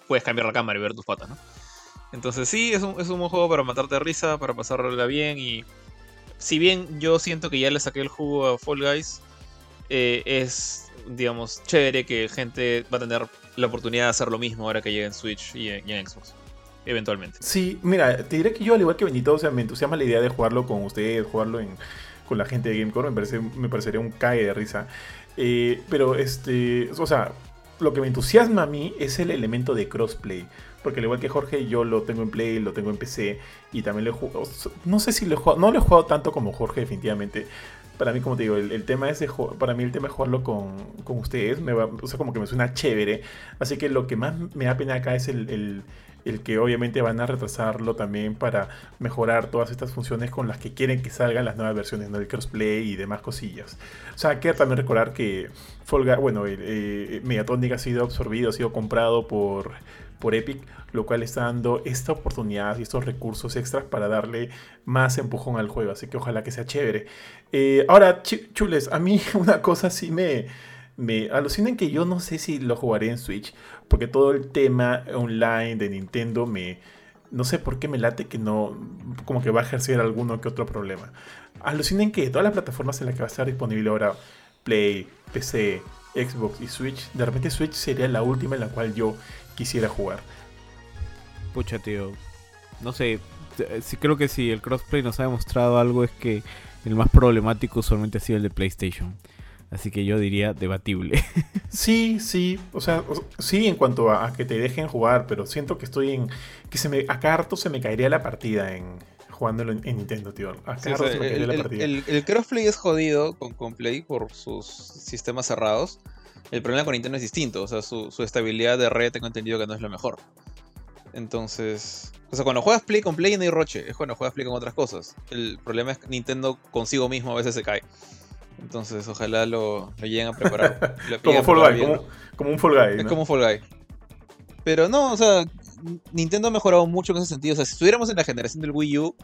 puedes cambiar la cámara y ver tus patas, ¿no? Entonces sí, es un, es un buen juego para matarte de risa, para pasarla bien y si bien yo siento que ya le saqué el jugo a Fall Guys, eh, es, digamos, chévere que gente va a tener la oportunidad de hacer lo mismo ahora que llegue en Switch y en Xbox eventualmente. Sí, mira, te diré que yo, al igual que Benito, o sea, me entusiasma la idea de jugarlo con ustedes, jugarlo con la gente de Gamecore, me, parece, me parecería un cae de risa. Eh, pero, este, o sea, lo que me entusiasma a mí es el elemento de crossplay. Porque al igual que Jorge, yo lo tengo en Play, lo tengo en PC y también lo he jugado. No sé si lo he jugado, no lo he jugado tanto como Jorge, definitivamente. Para mí, como te digo, el, tema es para mí el tema es jugarlo con, con ustedes. Me va, o sea, como que me suena chévere. Así que lo que más me da pena acá es el el que obviamente van a retrasarlo también para mejorar todas estas funciones con las que quieren que salgan las nuevas versiones del crossplay y demás cosillas. O sea, que también recordar que Folga, bueno, eh, Megatonic ha sido absorbido, ha sido comprado por, por Epic, lo cual está dando esta oportunidad y estos recursos extras para darle más empujón al juego. Así que ojalá que sea chévere. Eh, ahora, chules, a mí una cosa sí me me alucinan que yo no sé si lo jugaré en Switch, porque todo el tema online de Nintendo me... No sé por qué me late que no... como que va a ejercer alguno que otro problema. Alucinen que todas las plataformas en las que va a estar disponible ahora, Play, PC, Xbox y Switch, de repente Switch sería la última en la cual yo quisiera jugar. Pucha, tío. No sé, si creo que si el crossplay nos ha demostrado algo es que el más problemático solamente ha sido el de PlayStation. Así que yo diría debatible. Sí, sí, o sea, sí en cuanto a, que te dejen jugar, pero siento que estoy en que se me a carto se me caería la partida en jugándolo en, Nintendo, tío. A se me caería la partida. El, crossplay es jodido con, con Play por sus sistemas cerrados. El problema con Nintendo es distinto, o sea, su, su estabilidad de red tengo entendido que no es lo mejor. Entonces, o sea, cuando juegas Play con Play no hay roche, es cuando juegas Play con otras cosas. El problema es que Nintendo consigo mismo a veces se cae. Entonces, ojalá lo, lleguen a preparar. como Fall Guy, como, un Fall Guy. Es como Fall Guy. Pero no, o sea, Nintendo ha mejorado mucho en ese sentido. O sea, si estuviéramos en la generación del Wii U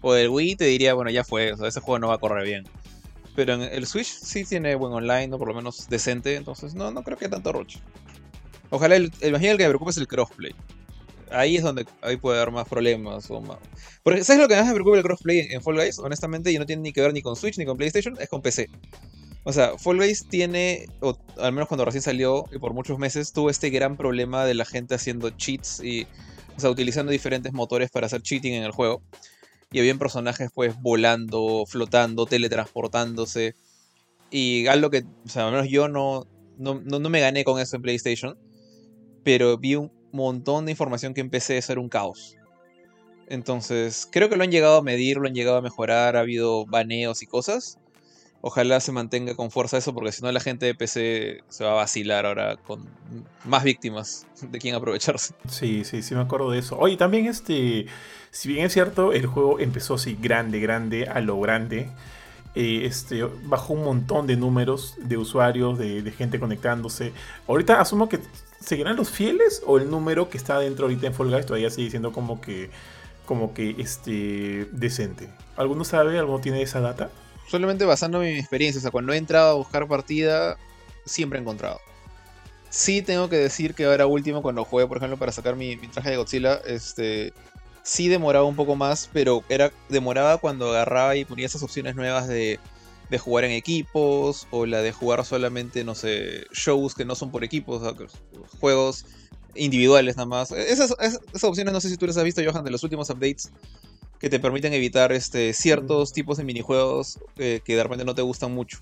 o del Wii, te diría, bueno, ya fue, o sea, ese juego no va a correr bien. Pero en el Switch sí tiene buen online, o por lo menos decente, entonces no, no creo que haya tanto roche. Ojalá, el, el, el que me preocupa es el crossplay ahí es donde ahí puede haber más problemas. O más... Porque, ¿sabes lo que más me preocupa el crossplay en, Fall Guys? Honestamente, y no tiene ni que ver ni con Switch ni con PlayStation, es con PC. O sea, Fall Guys tiene, o al menos cuando recién salió, y por muchos meses, tuvo este gran problema de la gente haciendo cheats y, o sea, utilizando diferentes motores para hacer cheating en el juego. Y habían personajes, pues, volando, flotando, teletransportándose. Y algo que, o sea, al menos yo no, no, no me gané con eso en PlayStation. Pero vi un, montón de información que empecé a ser un caos. Entonces, creo que lo han llegado a medir, lo han llegado a mejorar, ha habido baneos y cosas. Ojalá se mantenga con fuerza eso, porque si no la gente de PC se va a vacilar ahora con más víctimas de quien aprovecharse. Sí, sí, sí me acuerdo de eso. Oye, también este, si bien es cierto, el juego empezó así grande, grande, a lo grande. Eh, este, bajó un montón de números de usuarios, de, de, gente conectándose. Ahorita asumo que ¿seguirán los fieles o el número que está dentro ahorita en Fall Guys todavía sigue siendo como que como que este decente? ¿Alguno sabe? ¿Alguno tiene esa data? Solamente basándome en mi experiencia, o sea, cuando he entrado a buscar partida, siempre he encontrado. Sí tengo que decir que ahora último, cuando jugué, por ejemplo, para sacar mi, mi traje de Godzilla, este, sí demoraba un poco más, pero era demoraba cuando agarraba y ponía esas opciones nuevas de de jugar en equipos o la de jugar solamente, no sé, shows que no son por equipos, juegos individuales nada más. Esas, esas, opciones no sé si tú las has visto, Johan, de los últimos updates que te permiten evitar este, ciertos tipos de minijuegos eh, que de repente no te gustan mucho.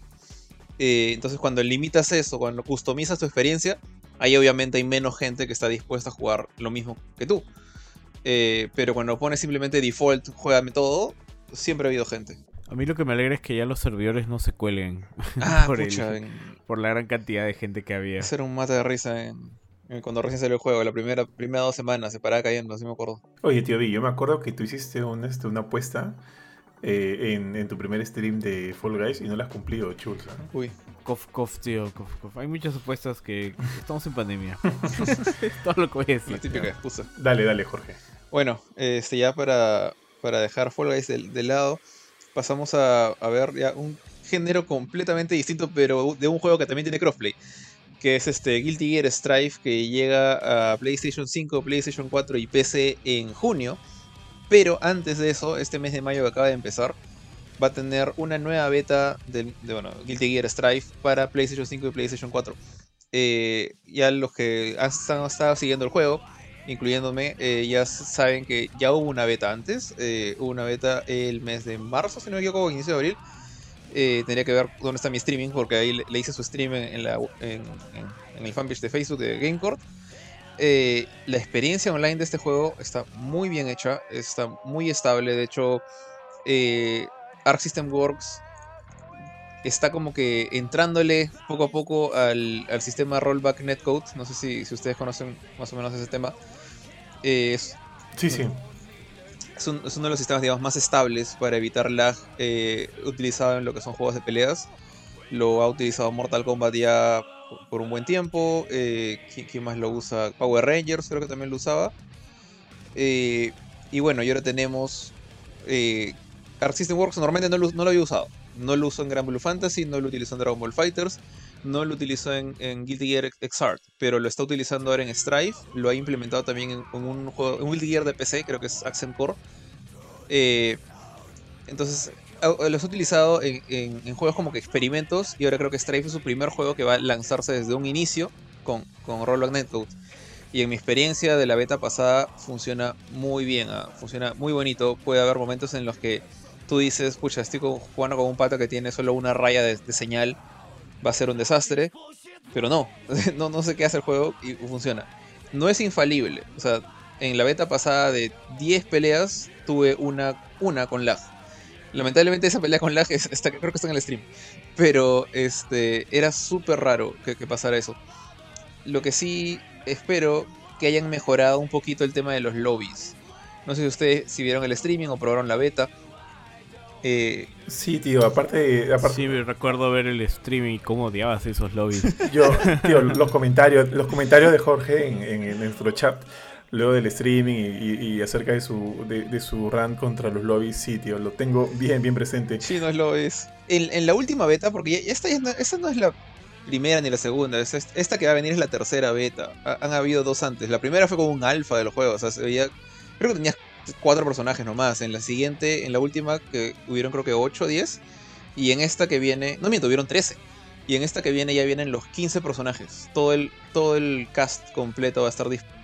Eh, entonces cuando limitas eso, cuando customizas tu experiencia, ahí obviamente hay menos gente que está dispuesta a jugar lo mismo que tú. Eh, pero cuando pones simplemente default, juegame todo, siempre ha habido gente. A mí lo que me alegra es que ya los servidores no se cuelguen Ah, por, el- pucha, en- por la gran cantidad de gente que había. ese era un mate de risa en, en cuando recién salió el juego, la primera, primera dos semanas se paraba cayendo, así me acuerdo. Oye, tío Vi, yo me acuerdo que tú hiciste un, este, una apuesta eh, en, en tu primer stream de Fall Guys y no la has cumplido, chulza. Uy, Cof, cof, tío, cof, cof. Hay muchas apuestas que estamos en pandemia. Todo lo que voy a decir. la típica excusa. Dale, dale, Jorge. Bueno, este, ya para, para dejar Fall Guys de, de lado, pasamos a, ver ya un género completamente distinto, pero de un juego que también tiene crossplay, que es este Guilty Gear Strife, que llega a PlayStation 5, PlayStation 4 y PC en junio. Pero antes de eso, este mes de mayo que acaba de empezar, va a tener una nueva beta de bueno, Guilty Gear Strife para PlayStation 5 y PlayStation 4. Eh, ya los que han estado siguiendo el juego, incluyéndome, eh, ya saben que ya hubo una beta antes. eh, hubo una beta el mes de marzo, si no me equivoco, inicio de abril. Eh, tendría que ver dónde está mi streaming, porque ahí le, hice su stream en, el fanpage de Facebook de GameCourt. La experiencia online de este juego está muy bien hecha, está muy estable. De hecho, Arc System Works está como que entrándole poco a poco al, al sistema rollback netcode. No sé si, si ustedes conocen más o menos ese tema. Eh, es, Sí, sí. es un- es uno de los sistemas digamos, más estables para evitar lag eh, utilizado en lo que son juegos de peleas. Lo ha utilizado Mortal Kombat ya por- por un buen tiempo. eh, ¿quién, quién más lo usa? Power Rangers creo que también lo usaba. Y bueno, y ahora tenemos Arc System Works. Normalmente no lo, no lo había usado. No lo uso en Grand Blue Fantasy, no lo utilizo en Dragon Ball Fighters, no lo utilizo en, Guilty Gear Xrd, pero lo está utilizando ahora en Strife. Lo ha implementado también en, un juego, en Guilty Gear de PC, creo que es Accent Core. Eh, entonces, a- los he utilizado en, en- en juegos como que experimentos y ahora creo que Strife es su primer juego que va a lanzarse desde un inicio con, con Rollback Netcode. Y en mi experiencia de la beta pasada funciona muy bien, ah, funciona muy bonito. Puede haber momentos en los que tú dices, pucha, estoy jugando con un pata que tiene solo una raya de, señal, va a ser un desastre. Pero no, no, sé qué hace el juego y funciona. No es infalible, o sea, en la beta pasada de 10 peleas tuve una, una con lag. Lamentablemente esa pelea con lag creo que está en el stream. Pero este era súper raro que, que pasara eso. Lo que sí espero que hayan mejorado un poquito el tema de los lobbies. No sé si ustedes si vieron el streaming o probaron la beta. Eh, Sí, tío, aparte, aparte Sí, me recuerdo ver el streaming y cómo odiabas esos lobbies. yo, tío, los comentarios, los comentarios de Jorge en, en- en nuestro chat, luego del streaming y, y- y acerca de su, de, de su run contra los lobbies, sí, tío, lo tengo bien, bien presente. Sí, no es lo es. En, en la última beta, porque ya- esta, ya no, esta no es la primera ni la segunda, es est- esta que va a venir es la tercera beta. Ha- han habido dos antes. La primera fue como un alfa de los juegos, o sea, se veía. Creo que tenías cuatro personajes nomás. En la siguiente, en la última, que hubieron creo que 8 o 10. Y en esta que viene. No miento, hubieron 13. Y en esta que viene ya vienen los 15 personajes. Todo el, todo el cast completo va a estar disponible.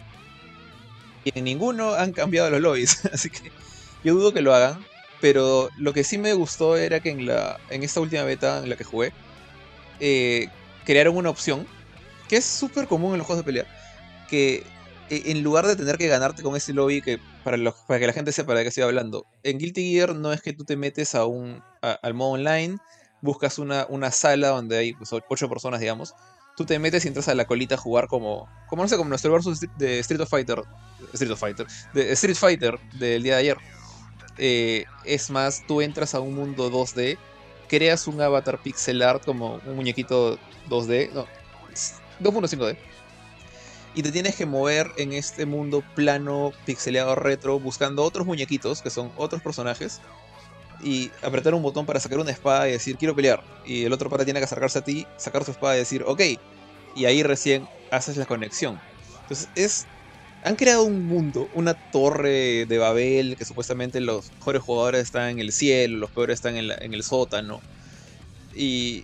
Y en ninguno han cambiado los lobbies. Así que yo dudo que lo hagan. Pero lo que sí me gustó era que en, la, en esta última beta en la que jugué, eh, crearon una opción que es súper común en los juegos de pelea. Que eh, en lugar de tener que ganarte con ese lobby, que para, para que la gente sepa de qué estoy hablando, en Guilty Gear no es que tú te metes a un, al modo online, buscas una, una sala donde hay pues, ocho personas, digamos. Tú te metes y entras a la colita a jugar como, como no sé, como nuestro versus de Street of Fighter. Street Fighter. De Street Fighter del día de ayer. Eh, es más, tú entras a un mundo 2D, creas un avatar pixel art como un muñequito 2D, no, 2.5D, y te tienes que mover en este mundo plano, pixeleado retro, buscando otros muñequitos que son otros personajes, y apretar un botón para sacar una espada y decir quiero pelear, y el otro para tiene que acercarse a ti, sacar su espada y decir ok, y ahí recién haces la conexión. Entonces es han creado un mundo, una torre de Babel, que supuestamente los mejores jugadores están en el cielo, los peores están en el sótano. Y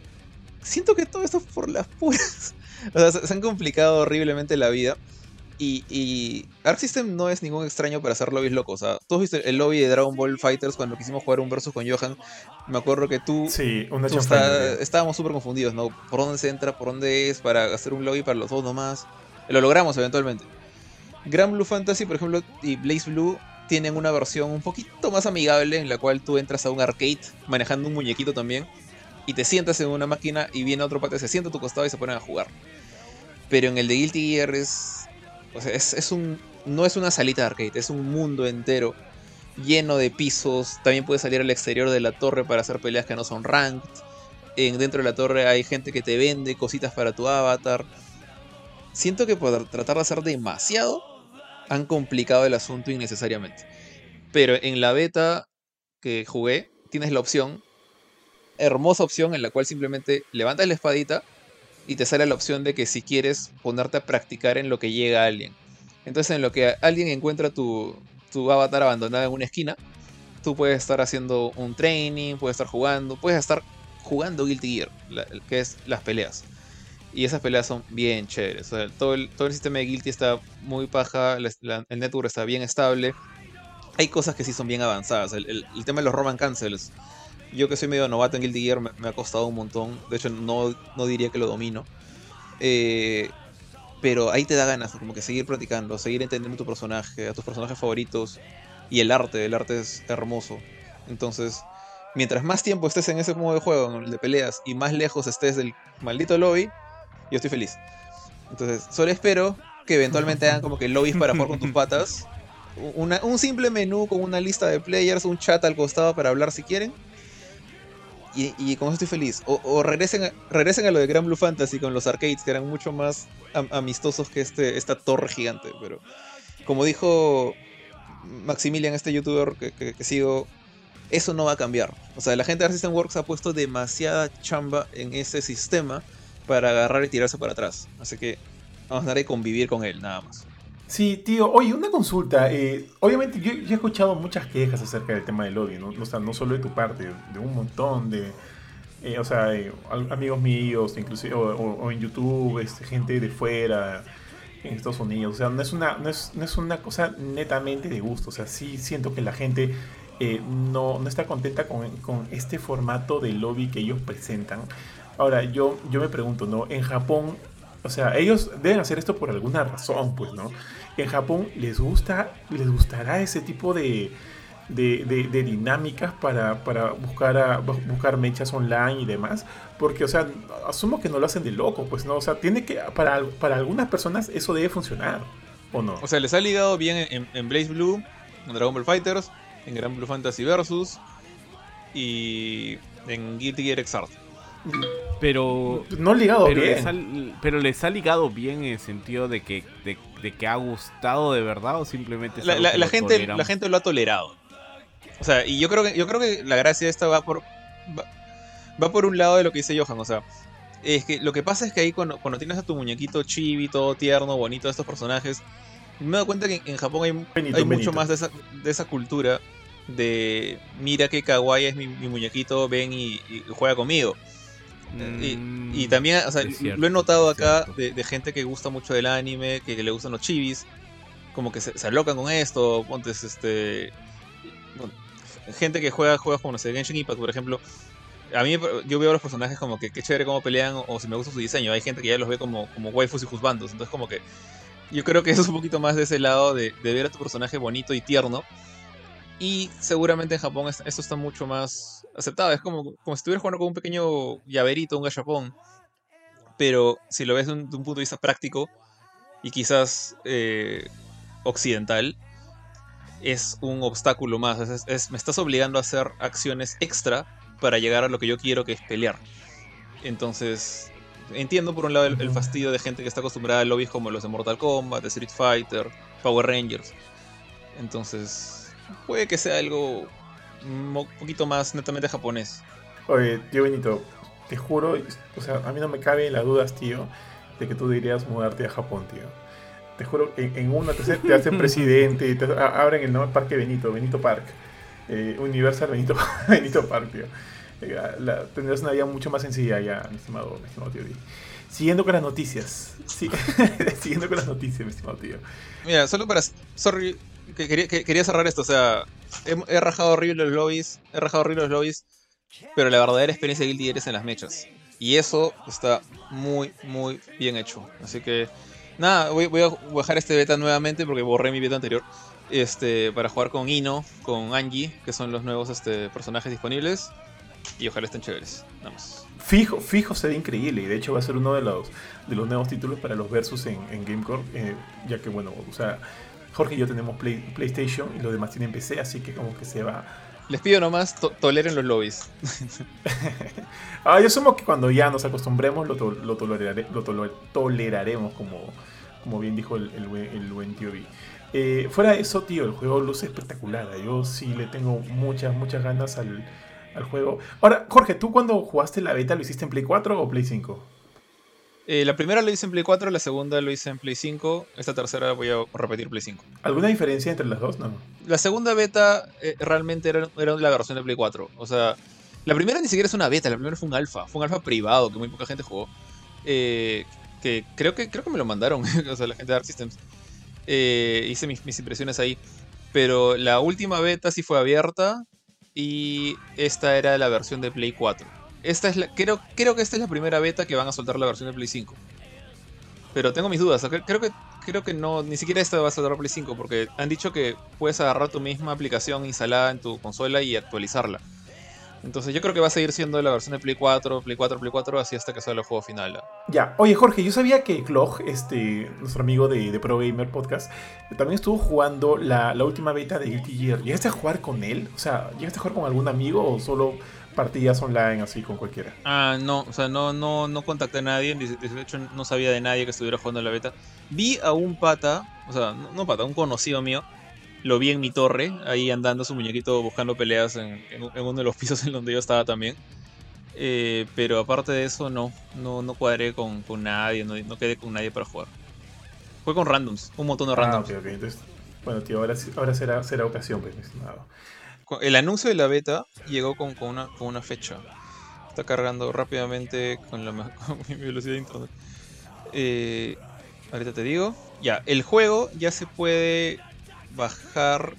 siento que todo esto es por las puras. O sea, se, se han complicado horriblemente la vida. Y, y Arc System no es ningún extraño para hacer lobbies locos. O sea, tú has visto el lobby de Dragon Ball Fighters cuando quisimos jugar un versus con Johan. Me acuerdo que tú Sí, una Tú chanfaina, está- tío. estábamos súper confundidos, ¿no? ¿Por dónde se entra? ¿Por dónde es? Para hacer un lobby para los dos nomás. Lo logramos eventualmente. Grand Blue Fantasy, por ejemplo, y Blaze Blue tienen una versión un poquito más amigable en la cual tú entras a un arcade manejando un muñequito también y te sientas en una máquina y viene otro pata, se sienta a tu costado y se ponen a jugar. Pero en el de Guilty Gear es, es, un, no es una salita de arcade, es un mundo entero lleno de pisos. También puedes salir al exterior de la torre para hacer peleas que no son ranked. En, dentro de la torre hay gente que te vende cositas para tu avatar. Siento que por tratar de hacer demasiado han complicado el asunto innecesariamente. Pero en la beta que jugué, tienes la opción, hermosa opción en la cual simplemente levantas la espadita y te sale la opción de que si quieres ponerte a practicar en lo que llega alguien. Entonces en lo que alguien encuentra tu, tu avatar abandonado en una esquina, tú puedes estar haciendo un training, puedes estar jugando, puedes estar jugando Guilty Gear, que es las peleas. Y esas peleas son bien chéveres. todo, el, todo el sistema de Guilty está muy paja, el network está bien estable. Hay cosas que sí son bien avanzadas. El, tema de los Roman Cancels. Yo que soy medio novato en Guilty Gear me, ha costado un montón. De hecho, no, no diría que lo domino. Eh, pero ahí te da ganas como que seguir practicando, seguir entendiendo tu personaje, a tus personajes favoritos y el arte, el arte es hermoso. Entonces, mientras más tiempo estés en ese modo de juego, en el de peleas, y más lejos estés del maldito lobby, yo estoy feliz. Entonces, solo espero que eventualmente hagan como que lobbies para jugar con tus patas. un simple menú con una lista de players, un chat al costado para hablar si quieren. Y, con eso estoy feliz. O, regresen, a, regresen a lo de Grand Blue Fantasy con los arcades, que eran mucho más amistosos que este, esta torre gigante. Pero como dijo Maximilian, este youtuber que, sigo, eso no va a cambiar. O sea, la gente de System Works ha puesto demasiada chamba en ese sistema para agarrar y tirarse para atrás. Así que vamos a dar a convivir con él, nada más. Sí, tío, oye, una consulta. Eh, obviamente yo, he escuchado muchas quejas acerca del tema del odio, ¿no? O sea, no solo de tu parte, de un montón de... Eh, o sea, eh, amigos míos, inclusive, o, en YouTube, este, gente de fuera, en Estados Unidos. O sea, no es, una, no, es, no es una cosa netamente de gusto. O sea, sí siento que la gente no, no, está contenta con, con, este formato de lobby que ellos presentan. Ahora, yo, yo me pregunto, ¿no? En Japón, o sea, ellos deben hacer esto por alguna razón, pues, ¿no? En Japón les gusta, les gustará ese tipo de, de, dinámicas para, para buscar, a, buscar mechas online y demás. Porque, o sea, asumo que no lo hacen de loco, pues, ¿no? O sea, tiene que, para, para algunas personas eso debe funcionar, ¿o no? O sea, les ha ligado bien en, en Blaze Blue, en Dragon Ball Fighters, en Grand Blue Fantasy Versus y en Guilty Gear Xrd. Pero. No ligado pero bien. Les ha, pero les ha ligado bien en el sentido de que, de, que ha gustado de verdad o simplemente. La, gente, la gente lo ha tolerado. O sea, y yo creo que, yo creo que la gracia de esta va por. Va, por un lado de lo que dice Johan. O sea, es que lo que pasa es que ahí cuando, tienes a tu muñequito chibi, todo tierno, bonito de estos personajes. Me doy cuenta que en Japón hay, hay mucho más de esa, de esa cultura de mira que kawaii es mi, muñequito, ven y juega conmigo y, mm, también, o sea, lo he notado acá de, gente que gusta mucho del anime, que, le gustan los chivis, como que se, alocan con esto, pontes este... gente que juega juegos como, no sé, Genshin Impact, por ejemplo. A mí yo veo a los personajes como que qué chévere cómo pelean o, si me gusta su diseño. Hay gente que ya los ve como, como waifus y juzbandos. Entonces como que yo creo que eso es un poquito más de ese lado de, de ver a tu personaje bonito y tierno. Y seguramente en Japón esto está mucho más aceptado. Es como, como si estuvieras jugando con un pequeño llaverito, un gachapón. Pero si lo ves de un, punto de vista práctico y quizás eh, occidental, es un obstáculo más. Es, me estás obligando a hacer acciones extra para llegar a lo que yo quiero, que es pelear. Entonces, entiendo por un lado el, fastidio de gente que está acostumbrada a lobbies como los de Mortal Kombat, de Street Fighter, Power Rangers. Entonces, puede que sea algo un poquito más netamente japonés. Oye, tío Benito, te juro, o sea, a mí no me cabe las dudas, tío, de que tú dirías mudarte a Japón, tío. Te juro, en, en una te, te hacen presidente, te abren el nuevo Parque Benito, Benito Park, eh, Universal Benito, Benito Park, tío. Eh, tendrás una vida mucho más sencilla ya, mi estimado, mi estimado tío. Siguiendo con las noticias. Sí, siguiendo con las noticias, mi estimado tío. Mira, solo para. Sorry, que quería, quería cerrar esto. O sea, he, rajado horrible los lobbies, he rajado horrible los lobbies, pero la verdadera experiencia de Guilty Gear es en las mechas. Y eso está muy, muy bien hecho. Así que Nada, voy, voy a bajar este beta nuevamente porque borré mi beta anterior. Este, para jugar con Ino, con Angie, que son los nuevos este, personajes disponibles. Y ojalá estén chéveres. Más. Fijo, fijo se ve increíble y de hecho va a ser uno de los, de los nuevos títulos para los versus en, en Gamecore, eh, ya que bueno, o sea, Jorge y yo tenemos Play- PlayStation y los demás tienen PC, así que como que se va... Les pido nomás, to- toleren los lobbies. Ah, yo asumo que cuando ya nos acostumbremos lo, to- lo, tolerare- lo tolo- toleraremos, como, como bien dijo el, el buen, el buen tío B. Eh, fuera de eso, tío, el juego luce espectacular. Yo sí le tengo muchas, muchas ganas al, al juego. Ahora, Jorge, ¿tú cuando jugaste la beta lo hiciste en Play 4 o Play 5? Eh, la primera lo hice en Play 4, la segunda lo hice en Play 5. Esta tercera voy a repetir Play 5. ¿Alguna diferencia entre las dos? No. La segunda beta eh, realmente era, era la versión de Play 4. O sea, la primera ni siquiera es una beta, la primera fue un alfa. Fue un alfa privado que muy poca gente jugó. Eh, que creo que creo que me lo mandaron, o sea, la gente de Arc Systems. Hice mis, mis impresiones ahí. Pero la última beta sí fue abierta y esta era la versión de Play 4. Esta es la, creo, creo que esta es la primera beta que van a soltar la versión de Play 5. Pero tengo mis dudas. Creo que, creo que no, ni siquiera esta va a soltar Play 5 porque han dicho que puedes agarrar tu misma aplicación instalada en tu consola y actualizarla. Entonces yo creo que va a seguir siendo la versión de Play 4, Play 4, Play 4, así hasta que salga el juego final. Ya, oye Jorge, yo sabía que Clog, este, nuestro amigo de, de Pro Gamer Podcast, también estuvo jugando la, la última beta de Guilty Gear. ¿Llegaste a jugar con él? O sea, ¿llegaste a jugar con algún amigo o solo partidas online así con cualquiera? Ah, no, o sea, no, no, no contacté a nadie, de de hecho no sabía de nadie que estuviera jugando la beta. Vi a un pata, o sea, no, no pata, un conocido mío, lo vi en mi torre, ahí andando su muñequito buscando peleas en, en- en uno de los pisos en donde yo estaba también. Eh, pero aparte de eso, no, no, no cuadré con, con nadie, no, no quedé con nadie para jugar. Fue con randoms, un montón de Ah, randoms. ok, ok. Entonces, bueno, tío, ahora, ahora será, será ocasión, pues, estimado. El anuncio de la beta llegó con, con una, con una fecha. Está cargando rápidamente con, la, con velocidad de internet. Eh, ahorita te digo. Ya, el juego ya se puede bajar.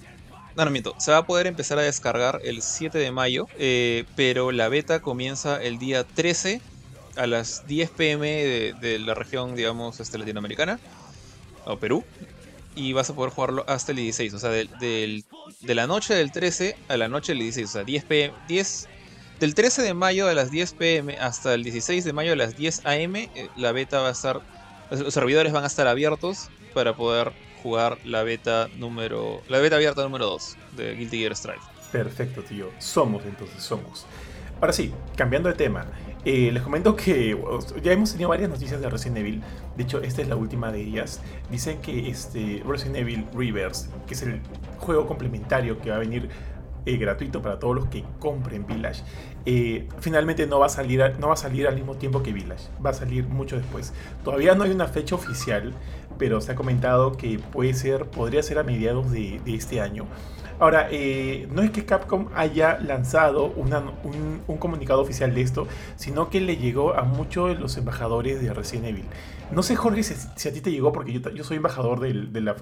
No, no miento. Se va a poder empezar a descargar el 7 de mayo. eh, pero la beta comienza el día 13 a las 10 pm de, de la región, digamos, este, latinoamericana. O Perú. Y vas a poder jugarlo hasta el 16. O sea, de la noche del 13 a la noche del 16. O sea, 10 pm. 10, del 13 de mayo a las 10 pm hasta el 16 de mayo a las 10 am. eh, La beta va a estar. Los servidores van a estar abiertos para poder jugar la beta número. La beta abierta número 2 de Guilty Gear Strive. Perfecto, tío. Somos, entonces, somos. Ahora sí, cambiando de tema. Eh, les comento que ya hemos tenido varias noticias de Resident Evil. De hecho, esta es la última de ellas. Dicen que este Resident Evil Reverse, que es el juego complementario que va a venir eh, gratuito para todos los que compren Village, eh, finalmente no va, a salir no va a salir al mismo tiempo que Village. Va a salir mucho después. Todavía no hay una fecha oficial, pero se ha comentado que puede ser, podría ser a mediados de, este año. Ahora, eh, no es que Capcom haya lanzado un, un comunicado oficial de esto, sino que le llegó a muchos de los embajadores de Resident Evil. No sé, Jorge, si, a ti te llegó, porque yo, soy embajador de la-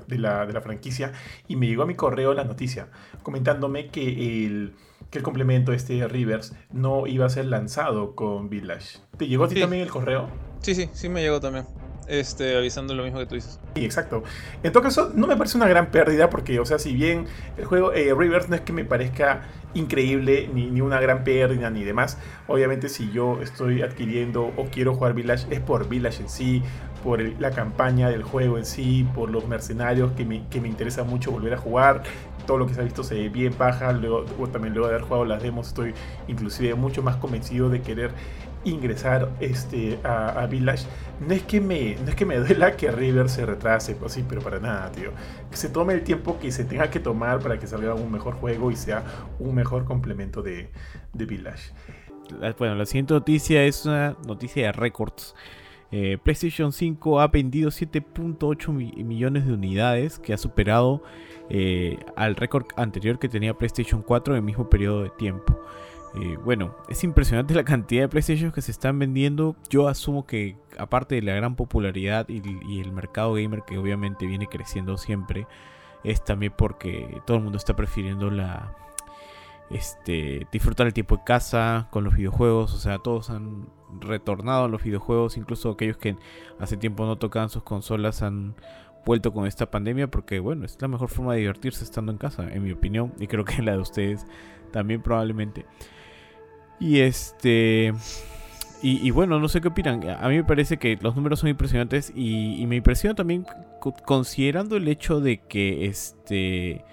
de la franquicia, y me llegó a mi correo la noticia comentándome que el, que el complemento, este Rivers, no iba a ser lanzado con Village. ¿Te llegó a ti Sí. también el correo? Sí, sí, sí me llegó también. Este, avisando lo mismo que tú dices. Sí, exacto. En todo caso, no me parece una gran pérdida porque, o sea, si bien el juego eh, Rivers no es que me parezca increíble, ni, ni una gran pérdida, ni demás, obviamente si yo estoy adquiriendo o quiero jugar Village es por Village en sí, por el- la campaña del juego en sí, por los mercenarios que me, que me interesa mucho volver a jugar. Todo lo que se ha visto se ve bien paja, luego, también luego de haber jugado las demos estoy inclusive mucho más convencido de querer ingresar este, a, Village. No es, que me, no es que me duela que River se retrase, pues sí, pero para nada, tío. Que se tome el tiempo que se tenga que tomar para que salga un mejor juego y sea un mejor complemento de, de Village. La- Bueno, la siguiente noticia es una noticia de récords. Eh, PlayStation 5 ha vendido 7.8 mi- millones de unidades, que ha superado eh, al récord anterior que tenía PlayStation 4 en el mismo periodo de tiempo. Eh, bueno, es impresionante la cantidad de PlayStation que se están vendiendo. Yo asumo que aparte de la gran popularidad y, el mercado gamer que obviamente viene creciendo siempre, es también porque todo el mundo está prefiriendo la, este, disfrutar el tiempo en casa con los videojuegos. O sea, todos han retornado a los videojuegos, incluso aquellos que hace tiempo no tocaban sus consolas han vuelto con esta pandemia porque bueno, es la mejor forma de divertirse estando en casa, en mi opinión, y creo que la de ustedes también probablemente. Y este... Y, bueno, no sé qué opinan. A mí me parece que los números son impresionantes y, y me impresiona también considerando el hecho de que este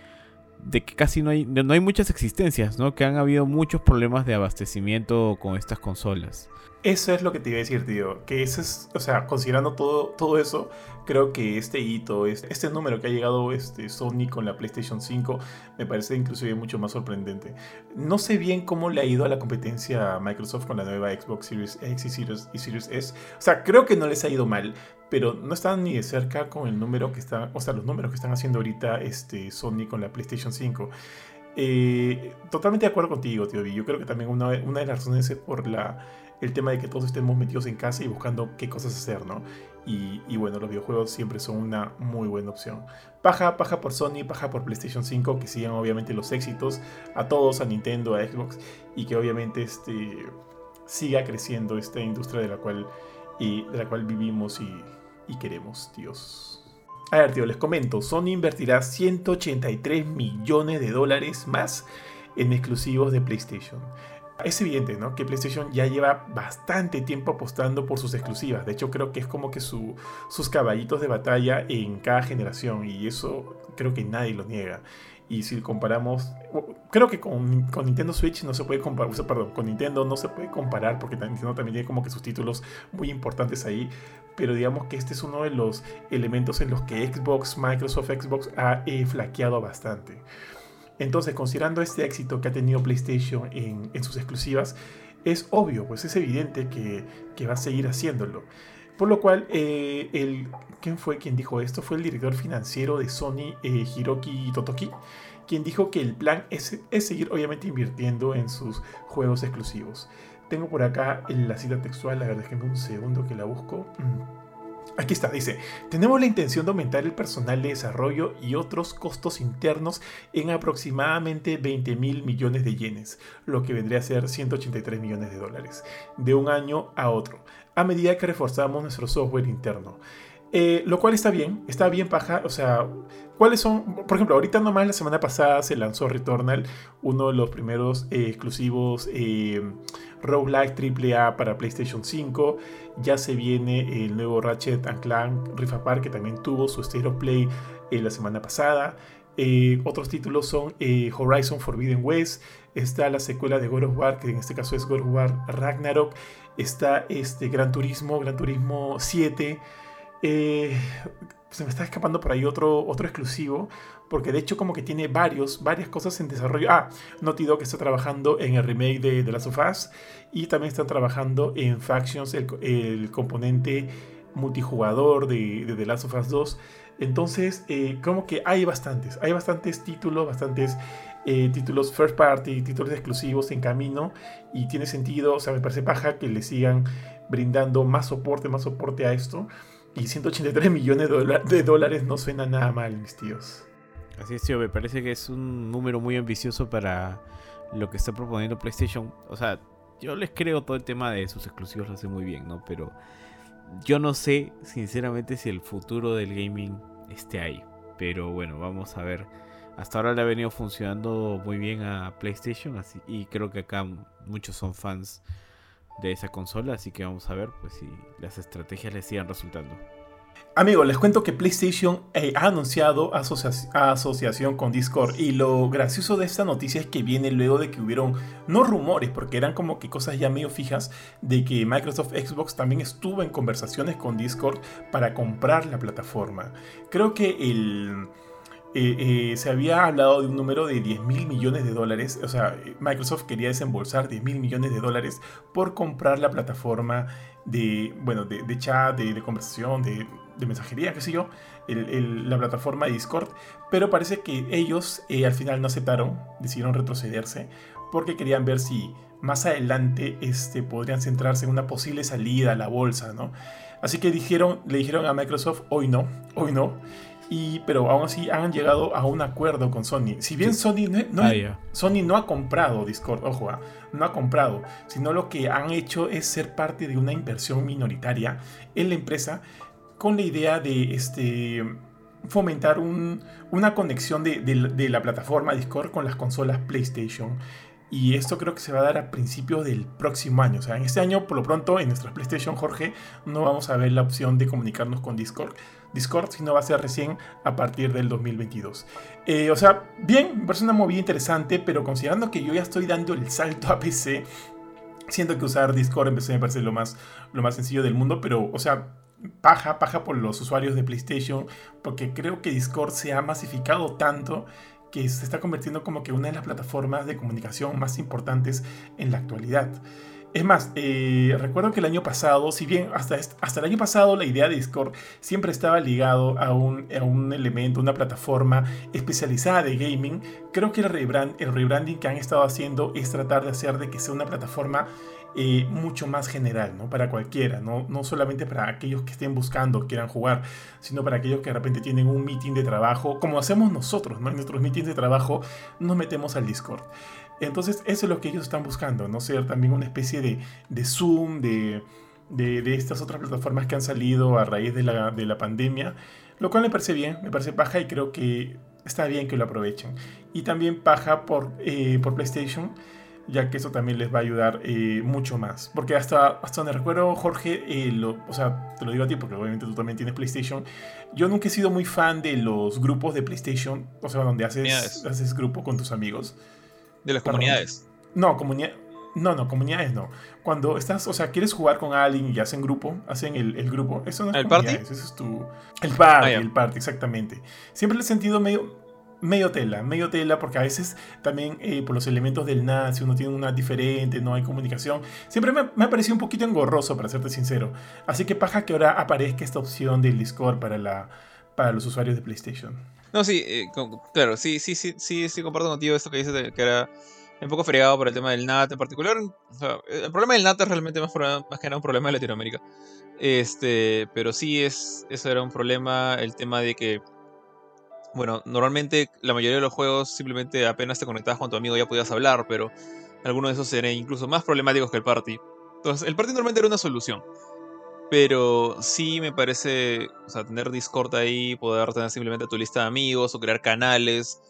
de que casi no hay, no hay muchas existencias, ¿no? Que han habido muchos problemas de abastecimiento con estas consolas. Eso es lo que te iba a decir, tío. Que eso es, o sea, considerando todo, todo eso, creo que este hito, este número que ha llegado este Sony con la PlayStation 5, me parece inclusive mucho más sorprendente. No sé bien cómo le ha ido a la competencia a Microsoft con la nueva Xbox Series X y Series, y S. O sea, creo que no les ha ido mal, pero no están ni de cerca con el número que están, o sea, los números que están haciendo ahorita este, Sony con la PlayStation 5. Eh, totalmente de acuerdo contigo, tío. Yo creo que también una, una de las razones es por la el tema de que todos estemos metidos en casa y buscando qué cosas hacer, ¿no? Y, bueno, los videojuegos siempre son una muy buena opción. Paja, paja por Sony, paja por PlayStation 5, que sigan obviamente los éxitos a todos, a Nintendo, a Xbox, y que obviamente este, siga creciendo esta industria de la cual, y, de la cual vivimos y, y queremos, Dios. A ver, tío, les comento, Sony invertirá 183 millones de dólares más en exclusivos de PlayStation. Es evidente, ¿no? Que PlayStation ya lleva bastante tiempo apostando por sus exclusivas. De hecho, creo que es como que sus caballitos de batalla en cada generación. Y eso creo que nadie lo niega. Y si comparamos, creo que con, Nintendo Switch no se puede comparar, perdón, con Nintendo no se puede comparar porque Nintendo también tiene como que sus títulos muy importantes ahí. Pero digamos que este es uno de los elementos en los que Xbox, Microsoft Xbox ha eh, flaqueado bastante. Entonces, considerando este éxito que ha tenido PlayStation en, sus exclusivas, es obvio, pues es evidente que, va a seguir haciéndolo. Por lo cual, eh, el, ¿quién fue quien dijo esto? Fue el director financiero de Sony, eh, Hiroki Totoki, quien dijo que el plan es, es, seguir obviamente invirtiendo en sus juegos exclusivos. Tengo por acá la cita textual, la verdad es que un segundo que la busco. Mm. Aquí está, dice, tenemos la intención de aumentar el personal de desarrollo y otros costos internos en aproximadamente 20 mil millones de yenes, lo que vendría a ser 183 millones de dólares, de un año a otro, a medida que reforzamos nuestro software interno. Eh, lo cual está bien, está bien paja, o sea, ¿cuáles son? Por ejemplo, ahorita nomás la semana pasada se lanzó Returnal, uno de los primeros eh, exclusivos eh, roguelike AAA para PlayStation 5, ya se viene el nuevo Ratchet Clank Rift Apart que también tuvo su State of Play la semana pasada, otros títulos son Horizon Forbidden West, está la secuela de God of War, que en este caso es God of War Ragnarok, está este Gran Turismo, Gran Turismo 7, eh, se me está escapando por ahí otro, otro exclusivo, porque de hecho como que tiene varios, varias cosas en desarrollo. Ah, Naughty Dog está trabajando en el remake de The Last of Us y también están trabajando en Factions, el, componente multijugador de, de, The Last of Us 2. Entonces, eh, como que hay bastantes, hay bastantes títulos, bastantes eh, títulos first party, títulos exclusivos en camino y tiene sentido, o sea, me parece paja que le sigan brindando más soporte, más soporte a esto. Y 183 millones de dólares no suena nada mal, mis tíos. Así es, tío, me parece que es un número muy ambicioso para lo que está proponiendo PlayStation. O sea, yo les creo todo el tema de sus exclusivos, lo hace muy bien, ¿no? Pero yo no sé, sinceramente, si el futuro del gaming esté ahí. Pero bueno, vamos a ver. Hasta ahora le ha venido funcionando muy bien a PlayStation así, y creo que acá muchos son fans de esa consola, así que vamos a ver pues si las estrategias le sigan resultando. Amigo, les cuento que PlayStation eh, ha anunciado asociación con Discord y lo gracioso de esta noticia es que viene luego de que hubieron, no rumores, porque eran como que cosas ya medio fijas, de que Microsoft Xbox también estuvo en conversaciones con Discord para comprar la plataforma. Creo que el eh, eh, se había hablado de un número de 10 mil millones de dólares, o sea, Microsoft quería desembolsar 10 mil millones de dólares por comprar la plataforma de, bueno, de, chat, de, conversación, de, mensajería, qué sé yo, la plataforma de Discord, pero parece que ellos eh, al final no aceptaron, decidieron retrocederse, porque querían ver si más adelante este, podrían centrarse en una posible salida a la bolsa, ¿no? Así que dijeron, le dijeron a Microsoft, hoy no, hoy no, Y, pero aún así han llegado a un acuerdo con Sony. Si bien Sony no, Ah. Sony no ha comprado Discord, ojo, ah, no ha comprado, sino lo que han hecho es ser parte de una inversión minoritaria en la empresa con la idea de este, fomentar un- una conexión de, de la plataforma Discord con las consolas PlayStation. Y esto creo que se va a dar a principios del próximo año. O sea, en este año, por lo pronto, en nuestras PlayStation, Jorge, no vamos a ver la opción de comunicarnos con Discord, Discord sino va a ser recién a partir del 2022. Eh, o sea, bien, me parece una movida interesante, pero considerando que yo ya estoy dando el salto a PC, siento que usar Discord en PC me parece lo más, lo más sencillo del mundo, pero, o sea, paja, paja por los usuarios de PlayStation, porque creo que Discord se ha masificado tanto que se está convirtiendo como que una de las plataformas de comunicación más importantes en la actualidad. Es más, eh, recuerdo que el año pasado, si bien hasta, hasta el año pasado la idea de Discord siempre estaba ligado a un, a un elemento, una plataforma especializada de gaming, creo que el, rebrand- el rebranding que han estado haciendo es tratar de hacer de que sea una plataforma eh, mucho más general, ¿no? Para cualquiera, ¿no? no solamente para aquellos que estén buscando, quieran jugar, sino para aquellos que de repente tienen un meeting de trabajo, como hacemos nosotros, ¿no? En nuestros meetings de trabajo nos metemos al Discord. Entonces, eso es lo que ellos están buscando, ¿no? Ser también una especie de, de Zoom, de, de, de estas otras plataformas que han salido a raíz de la, de la pandemia, lo cual me parece bien, me parece paja y creo que está bien que lo aprovechen. Y también paja por, eh, por PlayStation, ya que eso también les va a ayudar eh, mucho más. Porque hasta, hasta donde recuerdo, Jorge, eh, lo- o sea, te lo digo a ti porque obviamente tú también tienes PlayStation, yo nunca he sido muy fan de los grupos de PlayStation, o sea, donde haces, haces grupo con tus amigos. De las Perdón. comunidades. No, comunidad. No, no, comunidades no. Cuando estás, o sea, quieres jugar con alguien y hacen grupo, hacen el, el grupo, eso no es ¿El party? Eso es tu. El party, Ah, ya. el party, exactamente. Siempre he sentido medio. Medio tela, medio tela, porque a veces también eh, por los elementos del NAT, si uno tiene una diferente, no hay comunicación, siempre me, me ha parecido un poquito engorroso, para serte sincero. Así que paja que ahora aparezca esta opción del Discord para, la, para los usuarios de PlayStation. No, sí, eh, con- claro, sí, sí, sí, sí, sí, comparto contigo esto que dices de que era un poco fregado por el tema del NAT en particular. El problema del NAT es realmente más, más que nada un problema de Latinoamérica. Este, pero sí es, eso era un problema, el tema de que, bueno, normalmente la mayoría de los juegos simplemente apenas te conectabas con tu amigo ya podías hablar, pero algunos de esos eran incluso más problemáticos que el party. Entonces, el party normalmente era una solución. Pero sí me parece, o sea, tener Discord ahí, poder tener simplemente tu lista de amigos o crear canales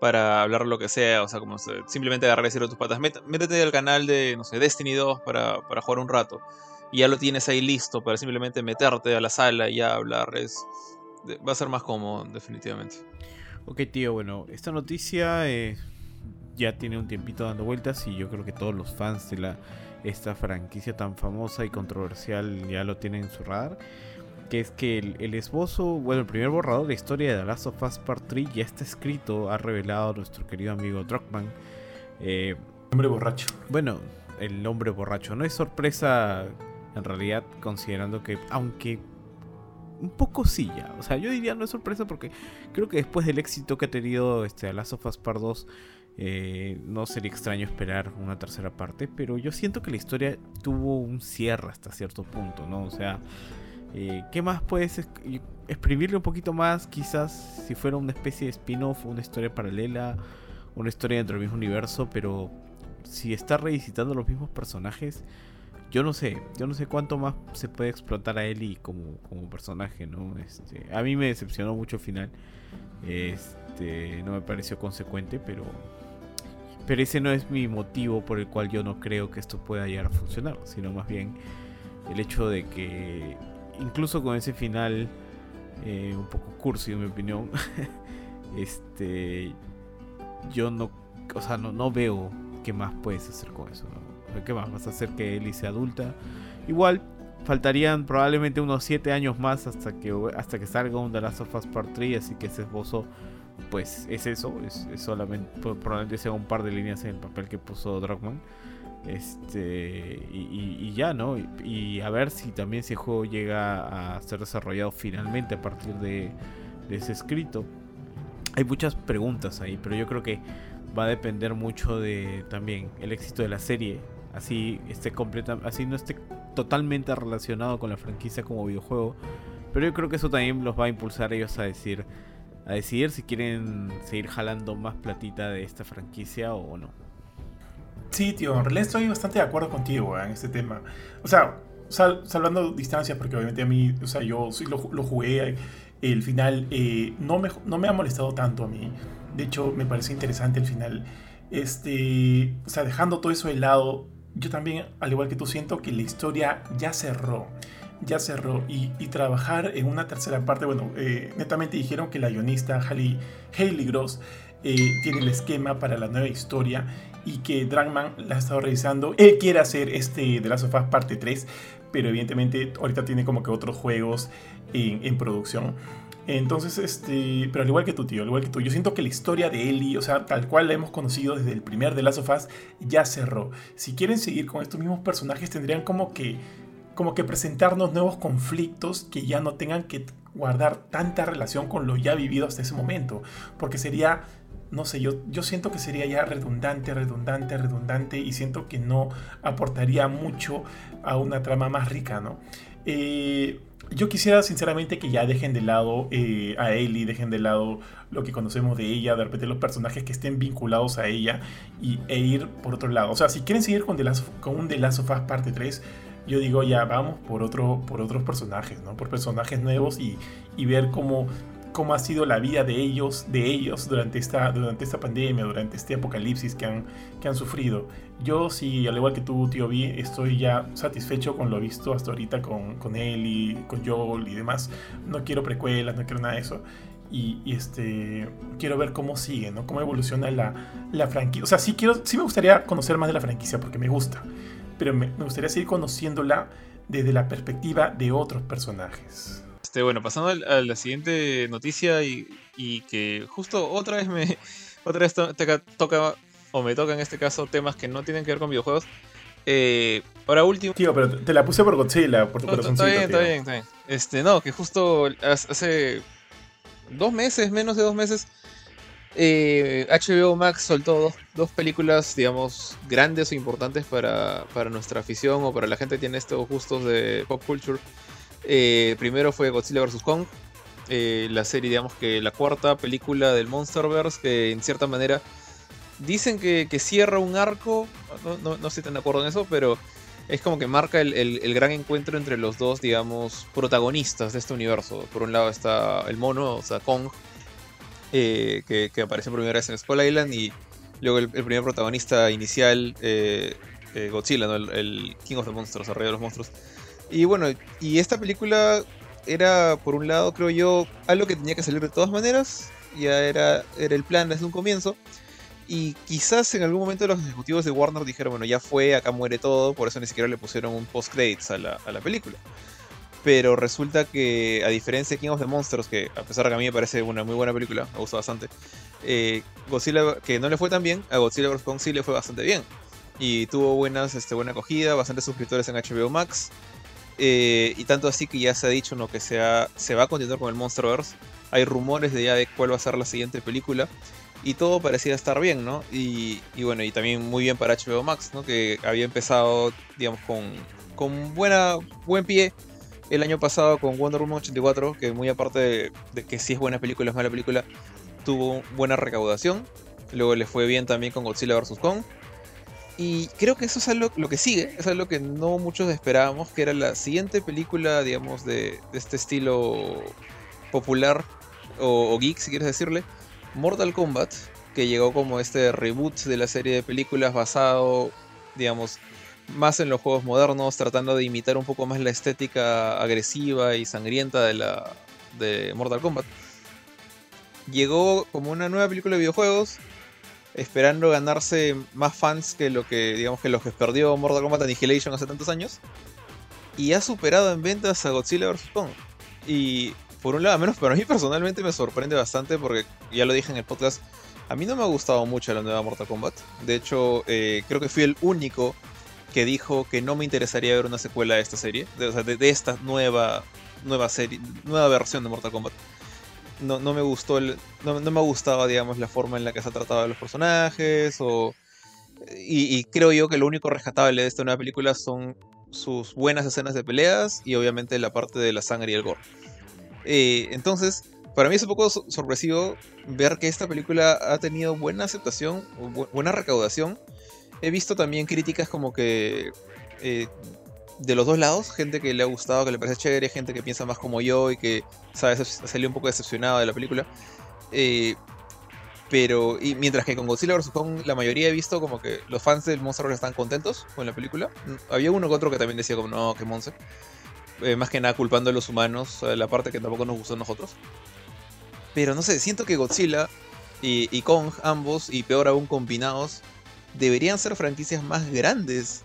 para hablar lo que sea, o sea, como simplemente agarrar y decirle a tus patas, "Met- métete al canal de, no sé, Destiny 2 para, para jugar un rato. Y ya lo tienes ahí listo para simplemente meterte a la sala y ya hablar. Es, va a ser más cómodo, definitivamente. Ok, tío, bueno, esta noticia eh, ya tiene un tiempito dando vueltas y yo creo que todos los fans de la esta franquicia tan famosa y controversial ya lo tienen en su radar. Que es que el, el esbozo, bueno, el primer borrador de historia de The Last of Us Part 3 ya está escrito, ha revelado nuestro querido amigo Druckmann. Eh, Hombre borracho. bueno, el hombre borracho. No es sorpresa en realidad, considerando que, aunque un poco sí ya. O sea, yo diría no es sorpresa porque creo que después del éxito que ha tenido este, The Last of Us Part 2, eh, no sería extraño esperar una tercera parte. Pero yo siento que la historia tuvo un cierre hasta cierto punto, ¿no? O sea, eh, ¿qué más puedes es- exprimirle un poquito más? Quizás si fuera una especie de spin-off, una historia paralela, una historia dentro del mismo universo, pero si está revisitando los mismos personajes, yo no sé, yo no sé cuánto más se puede explotar a Ellie como, como personaje, ¿no? Este, a mí me decepcionó mucho el final. Este, no me pareció consecuente, pero pero ese no es mi motivo por el cual yo no creo que esto pueda llegar a funcionar, sino más bien el hecho de que incluso con ese final eh, un poco cursi en mi opinión, este yo no, o sea, no, no veo qué más puedes hacer con eso, ¿Qué más vas a hacer que Ellie sea adulta? Igual faltarían probablemente unos 7 años más hasta que hasta que salga un The Last of Us Part 3, así que ese esbozo pues es eso, es, solamente pro- probablemente sea un par de líneas en el papel que puso Druckmann. Este y, ya, ¿no? Y, a ver si también ese juego llega a ser desarrollado finalmente a partir de, ese escrito. Hay muchas preguntas ahí, pero yo creo que va a depender mucho de también el éxito de la serie. Así esté completa, así no esté totalmente relacionado con la franquicia como videojuego. Pero yo creo que eso también los va a impulsar ellos a decir, a decidir si quieren seguir jalando más platita de esta franquicia o no. Sí, tío, en realidad estoy bastante de acuerdo contigo en este tema. O sea, salvando distancias, porque obviamente a mí, o sea, yo sí lo, jugué, el final eh, no, me, no me ha molestado tanto a mí. De hecho, me parece interesante el final. Este, o sea, dejando todo eso de lado, yo también, al igual que tú, siento que la historia ya cerró. Ya cerró. Y, trabajar en una tercera parte, bueno, eh, netamente dijeron que la guionista Hayley Gross eh, tiene el esquema para la nueva historia y que Dragman la ha estado revisando. Él quiere hacer este de of Us parte 3, pero evidentemente ahorita tiene como que otros juegos en, producción. Entonces, este, pero al igual que tu tío, al igual que tú, yo siento que la historia de Ellie, o sea, tal cual la hemos conocido desde el primer de Last of Us, ya cerró. Si quieren seguir con estos mismos personajes, tendrían como que, como que presentarnos nuevos conflictos que ya no tengan que guardar tanta relación con lo ya vivido hasta ese momento, porque sería no sé, yo, yo siento que sería ya redundante, redundante, redundante y siento que no aportaría mucho a una trama más rica, ¿no? Eh, yo quisiera sinceramente que ya dejen de lado eh, a Ellie, dejen de lado lo que conocemos de ella, de repente los personajes que estén vinculados a ella y, e ir por otro lado. O sea, si quieren seguir con, con un The Last of Us parte 3, yo digo ya vamos por, otro, por otros personajes, ¿no? Por personajes nuevos y, y ver cómo cómo ha sido la vida de ellos, de ellos durante esta, durante esta pandemia, durante este apocalipsis que han, que han sufrido. Yo sí, al igual que tú, tío Vi, estoy ya satisfecho con lo visto hasta ahorita con, con él y con Joel y demás. No quiero precuelas, no quiero nada de eso. Y, este quiero ver cómo sigue, ¿no? Cómo evoluciona la, la, franquicia. O sea, sí, quiero, sí me gustaría conocer más de la franquicia porque me gusta. Pero me, me gustaría seguir conociéndola desde la perspectiva de otros personajes. Este, bueno, pasando a la siguiente noticia y, que justo otra vez me otra vez toca o me toca en este caso temas que no tienen que ver con videojuegos. Eh, ahora último. Tío, pero te la puse por Godzilla, por tu corazoncito. Está bien, está bien, está bien. Este, no, que justo hace dos meses, menos de dos meses, eh, HBO Max soltó dos, películas, digamos, grandes o importantes para, nuestra afición o para la gente que tiene estos gustos de pop culture. Eh, primero fue Godzilla vs. Kong, eh, la serie, digamos que la cuarta película del Monsterverse, que en cierta manera dicen que, cierra un arco, no, no, estoy tan de acuerdo en eso, pero es como que marca el, gran encuentro entre los dos, digamos, protagonistas de este universo. Por un lado está el mono, o sea, Kong, eh, que, que, aparece por primera vez en Skull Island, y luego el, primer protagonista inicial, Godzilla, el, el, King of the Monsters, el rey de los monstruos. Y bueno, y esta película era, por un lado, creo yo, algo que tenía que salir de todas maneras. Ya era, era el plan desde un comienzo. Y quizás en algún momento los ejecutivos de Warner dijeron, bueno, ya fue, acá muere todo, por eso ni siquiera le pusieron un post-credits a la, a la película. Pero resulta que, a diferencia de King of the Monsters, que a pesar de que a mí me parece una muy buena película, me gusta bastante, eh, Godzilla, que no le fue tan bien, a Godzilla vs. Kong fue bastante bien. Y tuvo buenas, este, buena acogida, bastantes suscriptores en HBO Max. Eh, y tanto así que ya se ha dicho ¿no? que se, se va a continuar con el Monsterverse. Hay rumores de ya de cuál va a ser la siguiente película. Y todo parecía estar bien, ¿no? Y, bueno, y también muy bien para HBO Max, ¿no? Que había empezado, digamos, con, con buena, buen pie el año pasado con Wonder Woman 84, que muy aparte de, que si es buena película o es mala película, tuvo buena recaudación. Luego le fue bien también con Godzilla vs. Kong. Y creo que eso es algo, lo que sigue, es algo que no muchos esperábamos, que era la siguiente película, digamos, de, este estilo popular o, geek, si quieres decirle, Mortal Kombat, que llegó como este reboot de la serie de películas basado, digamos, más en los juegos modernos, tratando de imitar un poco más la estética agresiva y sangrienta de la de Mortal Kombat. Llegó como una nueva película de videojuegos esperando ganarse más fans que lo que digamos que los que perdió Mortal Kombat Annihilation hace tantos años. Y ha superado en ventas a Godzilla vs Kong. Y por un lado menos para mí personalmente me sorprende bastante porque ya lo dije en el podcast a mí no me ha gustado mucho la nueva Mortal Kombat. De hecho eh, creo que fui el único que dijo que no me interesaría ver una secuela de esta serie de, esta nueva nueva serie nueva versión de Mortal Kombat no, no me gustó el, no, me gustaba digamos la forma en la que se ha tratado a los personajes o y, creo yo que lo único rescatable de esta nueva película son sus buenas escenas de peleas y obviamente la parte de la sangre y el gore Eh, entonces, para mí es un poco sorpresivo ver que esta película ha tenido buena aceptación, buena recaudación. He visto también críticas como que eh, de los dos lados, gente que le ha gustado, que le parece chévere, gente que piensa más como yo y que sabes salió un poco decepcionada de la película. Eh, pero, y mientras que con Godzilla vs. Kong la mayoría he visto como que los fans del Monster están contentos con la película. Mm, había uno que otro que también decía como, no, que Monster. Eh, más que nada culpando a los humanos, la parte que tampoco nos gustó a nosotros. Pero no sé, siento que Godzilla y, Kong, ambos, y peor aún combinados, deberían ser franquicias más grandes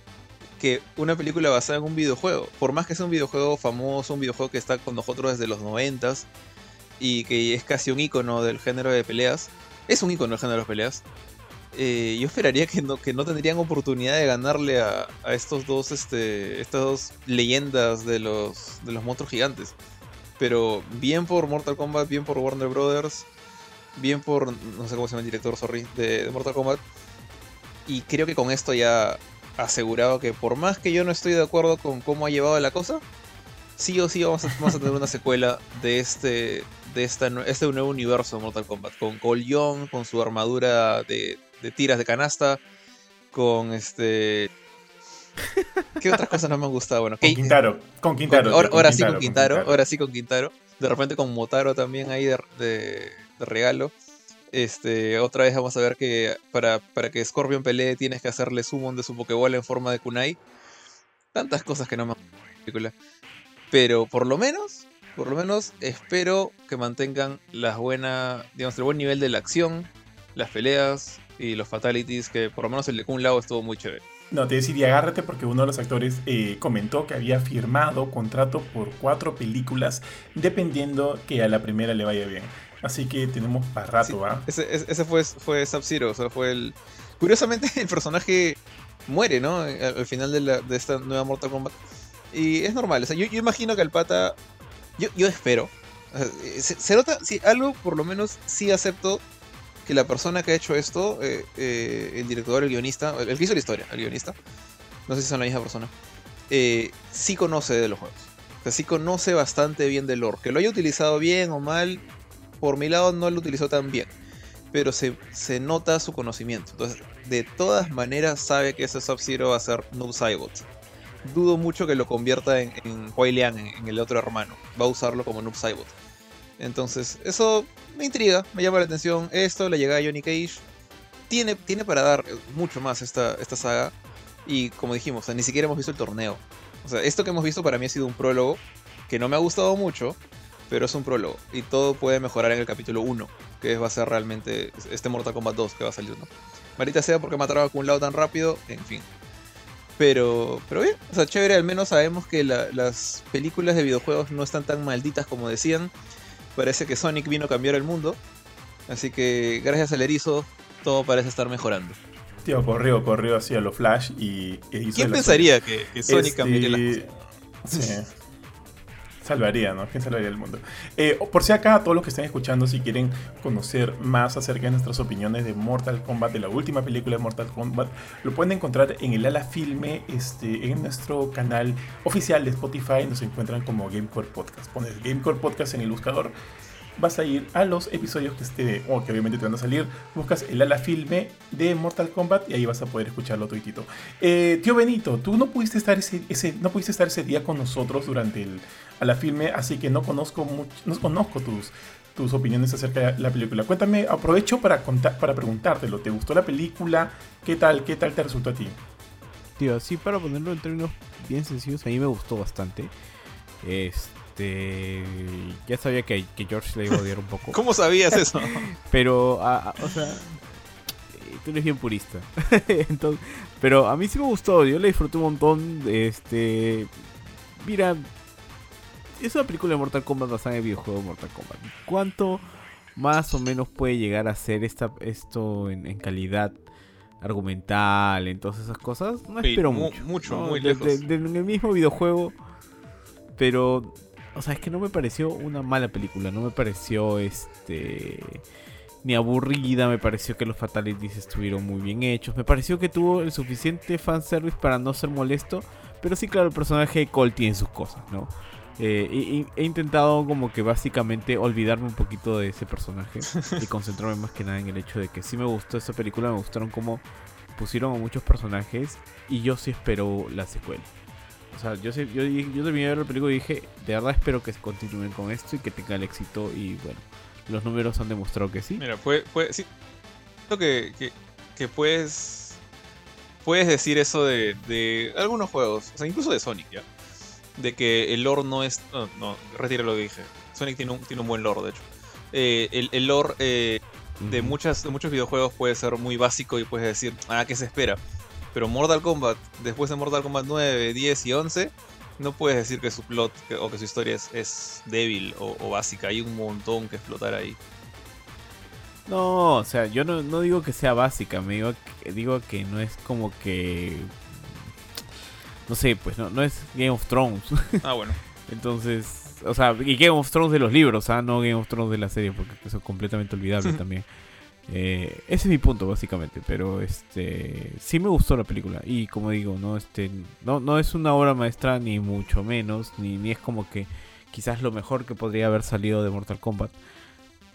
que una película basada en un videojuego. Por más que sea un videojuego famoso, un videojuego que está con nosotros desde los noventas y que es casi un icono del género de peleas, es un icono del género de peleas. Eh, yo esperaría que no, que no tendrían oportunidad de ganarle a, estos dos, este, estas dos leyendas de los, de los monstruos gigantes. Pero bien por Mortal Kombat, bien por Warner Brothers, bien por, no sé cómo se llama el director, sorry, de, Mortal Kombat. Y creo que con esto ya asegurado que por más que yo no estoy de acuerdo con cómo ha llevado la cosa, sí o sí vamos a, vamos a tener una secuela de este, de esta, este nuevo universo de Mortal Kombat. Con Cole Young, con su armadura de, tiras de canasta, con este... ¿Qué otras cosas no me han gustado? Bueno, con Quintaro. Con Quintaro. ahora, sí con Quintaro, Ahora sí con Quintaro. De repente con Motaro también ahí de, regalo. Este, otra vez vamos a ver que para, para que Scorpion pelee tienes que hacerle summon de su Pokébola en forma de kunai. Tantas cosas que no me película. Pero por lo menos por lo menos espero que mantengan las buenas, digamos, el buen nivel de la acción, las peleas y los fatalities, que por lo menos el de Kun Lao estuvo muy chévere. No, te decidí agárrate porque uno de los actores eh, comentó que había firmado contrato por cuatro películas, dependiendo que a la primera le vaya bien. Así que tenemos para rato, ¿va? Ese, fue, fue Sub-Zero, o sea, fue el... Curiosamente el personaje muere, ¿no? Al, final de, esta nueva Mortal Kombat. Y es normal, o sea, yo, yo imagino que el pata yo, yo espero. Se, nota, si algo por lo menos sí acepto que la persona que ha hecho esto, eh, eh, el director, el guionista, el que hizo la historia, el guionista, no sé si son la misma persona, eh, sí conoce de los juegos. O sea, sí conoce bastante bien del lore. Que lo haya utilizado bien o mal, por mi lado no lo utilizó tan bien. Pero se, se nota su conocimiento. Entonces, de todas maneras sabe que ese Sub-Zero va a ser Noob Saibot dudo mucho que lo convierta en, en en, el otro hermano. Va a usarlo como Noob Saibot. Entonces, eso me intriga, me llama la atención. Esto, la llegada de Johnny Cage, tiene, tiene para dar mucho más esta, esta saga. Y como dijimos, ni siquiera hemos visto el torneo. O sea, esto que hemos visto para mí ha sido un prólogo que no me ha gustado mucho, pero es un prólogo. Y todo puede mejorar en el capítulo 1, que va a ser realmente este Mortal Kombat 2 que va a salir, ¿no? Marita sea porque mataron a un lado tan rápido, en fin. Pero, pero bien, o sea, chévere, al menos sabemos que las películas de videojuegos no están tan malditas como decían. Parece que Sonic vino a cambiar el mundo. Así que gracias al erizo, todo parece estar mejorando. Tío, corrió, corrió hacia los Flash y, ¿Quién pensaría que, Sonic este... cambiaría las cosas? Sí salvaría, ¿no? ¿Quién salvaría el mundo? Eh, por si acá, todos los que estén escuchando, si quieren conocer más acerca de nuestras opiniones de Mortal Kombat, de la última película de Mortal Kombat, lo pueden encontrar en el ala filme, este, en nuestro canal oficial de Spotify, nos encuentran como Gamecore Podcast. Pones Gamecore Podcast en el buscador vas a ir a los episodios que esté, o que obviamente te van a salir, buscas el ala filme de Mortal Kombat y ahí vas a poder escucharlo tuitito. Eh, tío Benito, tú no pudiste estar ese, no pudiste estar ese día con nosotros durante el ala filme, así que no conozco mucho, no conozco tus, tus opiniones acerca de la película. Cuéntame, aprovecho para contar, para preguntártelo, ¿te gustó la película? ¿Qué tal, qué tal te resultó a ti? Tío, sí, para ponerlo en términos bien sencillos, a mí me gustó bastante. Este este. Ya sabía que, George le iba a odiar un poco. ¿Cómo sabías eso? pero, o sea. Tú eres bien purista. Entonces, pero a mí sí me gustó. Yo le disfruté un montón. Este. Mira. Es una película de Mortal Kombat basada en el videojuego de Mortal Kombat. ¿Cuánto más o menos puede llegar a ser esta, esto en, calidad argumental, en todas esas cosas? No espero mucho. Mucho, muy lejos. en el mismo videojuego. Pero o sea, es que no me pareció una mala película, no me pareció este ni aburrida, me pareció que los fatalities estuvieron muy bien hechos, me pareció que tuvo el suficiente fanservice para no ser molesto, pero sí, claro, el personaje de Cole tiene sus cosas, ¿no? Eh, y, he intentado como que básicamente olvidarme un poquito de ese personaje y concentrarme más que nada en el hecho de que sí me gustó esta película, me gustaron cómo pusieron a muchos personajes y yo sí espero la secuela. O sea, yo, sé, yo, yo terminé de ver la película y dije, de verdad espero que continúen con esto y que tenga el éxito y bueno, los números han demostrado que sí. Mira, puede, puede sí, que, que, que puedes, puedes decir eso de, de algunos juegos, o sea, incluso de Sonic, ¿ya? de que el lore no es. No, no retiro lo que dije. Sonic tiene un, tiene un buen lore, de hecho. Eh, el, el, lore eh, de, muchas, de muchos videojuegos puede ser muy básico y puedes decir, ah, ¿qué se espera? Pero Mortal Kombat, después de Mortal Kombat 9, 10 y 11, no puedes decir que su plot o que su historia es, es débil o, o, básica. Hay un montón que explotar ahí. No, o sea, yo no, no digo que sea básica, me digo que, digo que no es como que no sé, pues no, no es Game of Thrones. Ah, bueno. Entonces, o sea, y Game of Thrones de los libros, ¿ah? no Game of Thrones de la serie, porque eso es completamente olvidable también. Eh, ese es mi punto, básicamente, pero este sí me gustó la película. Y como digo, no, este, no, no es una obra maestra, ni mucho menos, ni, ni es como que quizás lo mejor que podría haber salido de Mortal Kombat.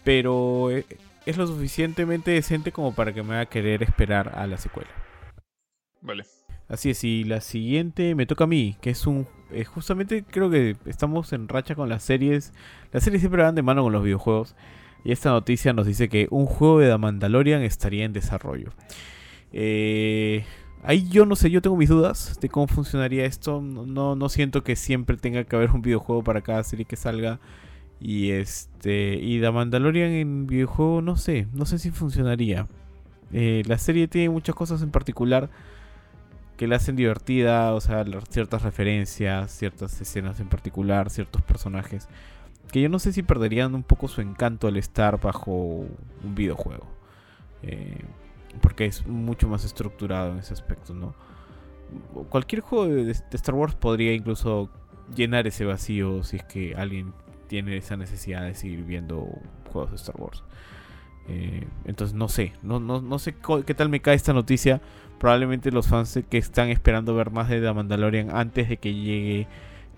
Pero eh, es lo suficientemente decente como para que me haga querer esperar a la secuela. Vale. Así es, y la siguiente me toca a mí, que es un... Eh, justamente creo que estamos en racha con las series. Las series siempre van de mano con los videojuegos. Y esta noticia nos dice que un juego de The Mandalorian estaría en desarrollo. Eh, ahí yo no sé, yo tengo mis dudas de cómo funcionaría esto. No, no siento que siempre tenga que haber un videojuego para cada serie que salga. Y este. Y The Mandalorian en videojuego, no sé. No sé si funcionaría. Eh, la serie tiene muchas cosas en particular que la hacen divertida, o sea, ciertas referencias, ciertas escenas en particular, ciertos personajes, que yo no sé si perderían un poco su encanto al estar bajo un videojuego. Eh, porque es mucho más estructurado en ese aspecto, ¿no? Cualquier juego de, Star Wars podría incluso llenar ese vacío si es que alguien tiene esa necesidad de seguir viendo juegos de Star Wars. Eh, entonces no sé, no, no, no sé qué tal me cae esta noticia, probablemente los fans que están esperando ver más de The Mandalorian antes de que llegue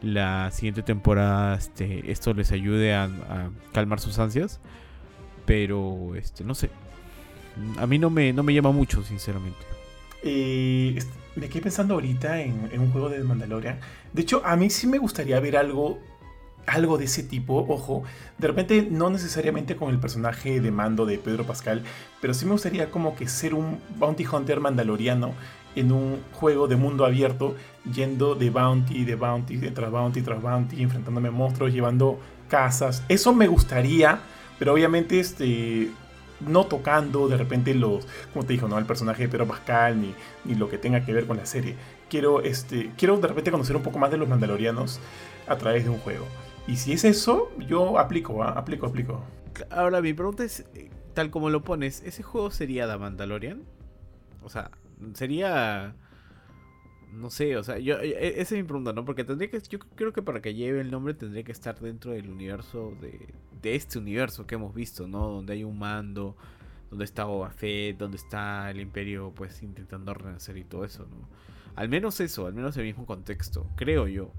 la siguiente temporada, este, esto les ayude a, calmar sus ansias. Pero, este, no sé. A mí no me, no me llama mucho, sinceramente. Eh, me quedé pensando ahorita en, en, un juego de Mandalorian. De hecho, a mí sí me gustaría ver algo algo de ese tipo, ojo, de repente no necesariamente con el personaje de mando de Pedro Pascal, pero sí me gustaría como que ser un bounty hunter mandaloriano en un juego de mundo abierto, yendo de bounty, de bounty, tras bounty, tras bounty, enfrentándome a monstruos, llevando casas. Eso me gustaría, pero obviamente este no tocando de repente los, como te dijo, ¿no? El personaje de Pedro Pascal ni, ni lo que tenga que ver con la serie. Quiero, este, quiero de repente conocer un poco más de los mandalorianos a través de un juego. Y si es eso, yo aplico, ¿ah? aplico, aplico. Ahora mi pregunta es, eh, tal como lo pones, ¿ese juego sería The Mandalorian? O sea, sería... No sé, o sea, yo, eh, eh, esa es mi pregunta, ¿no? Porque tendría que, yo creo que para que lleve el nombre tendría que estar dentro del universo, de, de este universo que hemos visto, ¿no? Donde hay un mando, donde está Boba Fett, donde está el imperio, pues, intentando renacer y todo eso, ¿no? Al menos eso, al menos el mismo contexto, creo yo.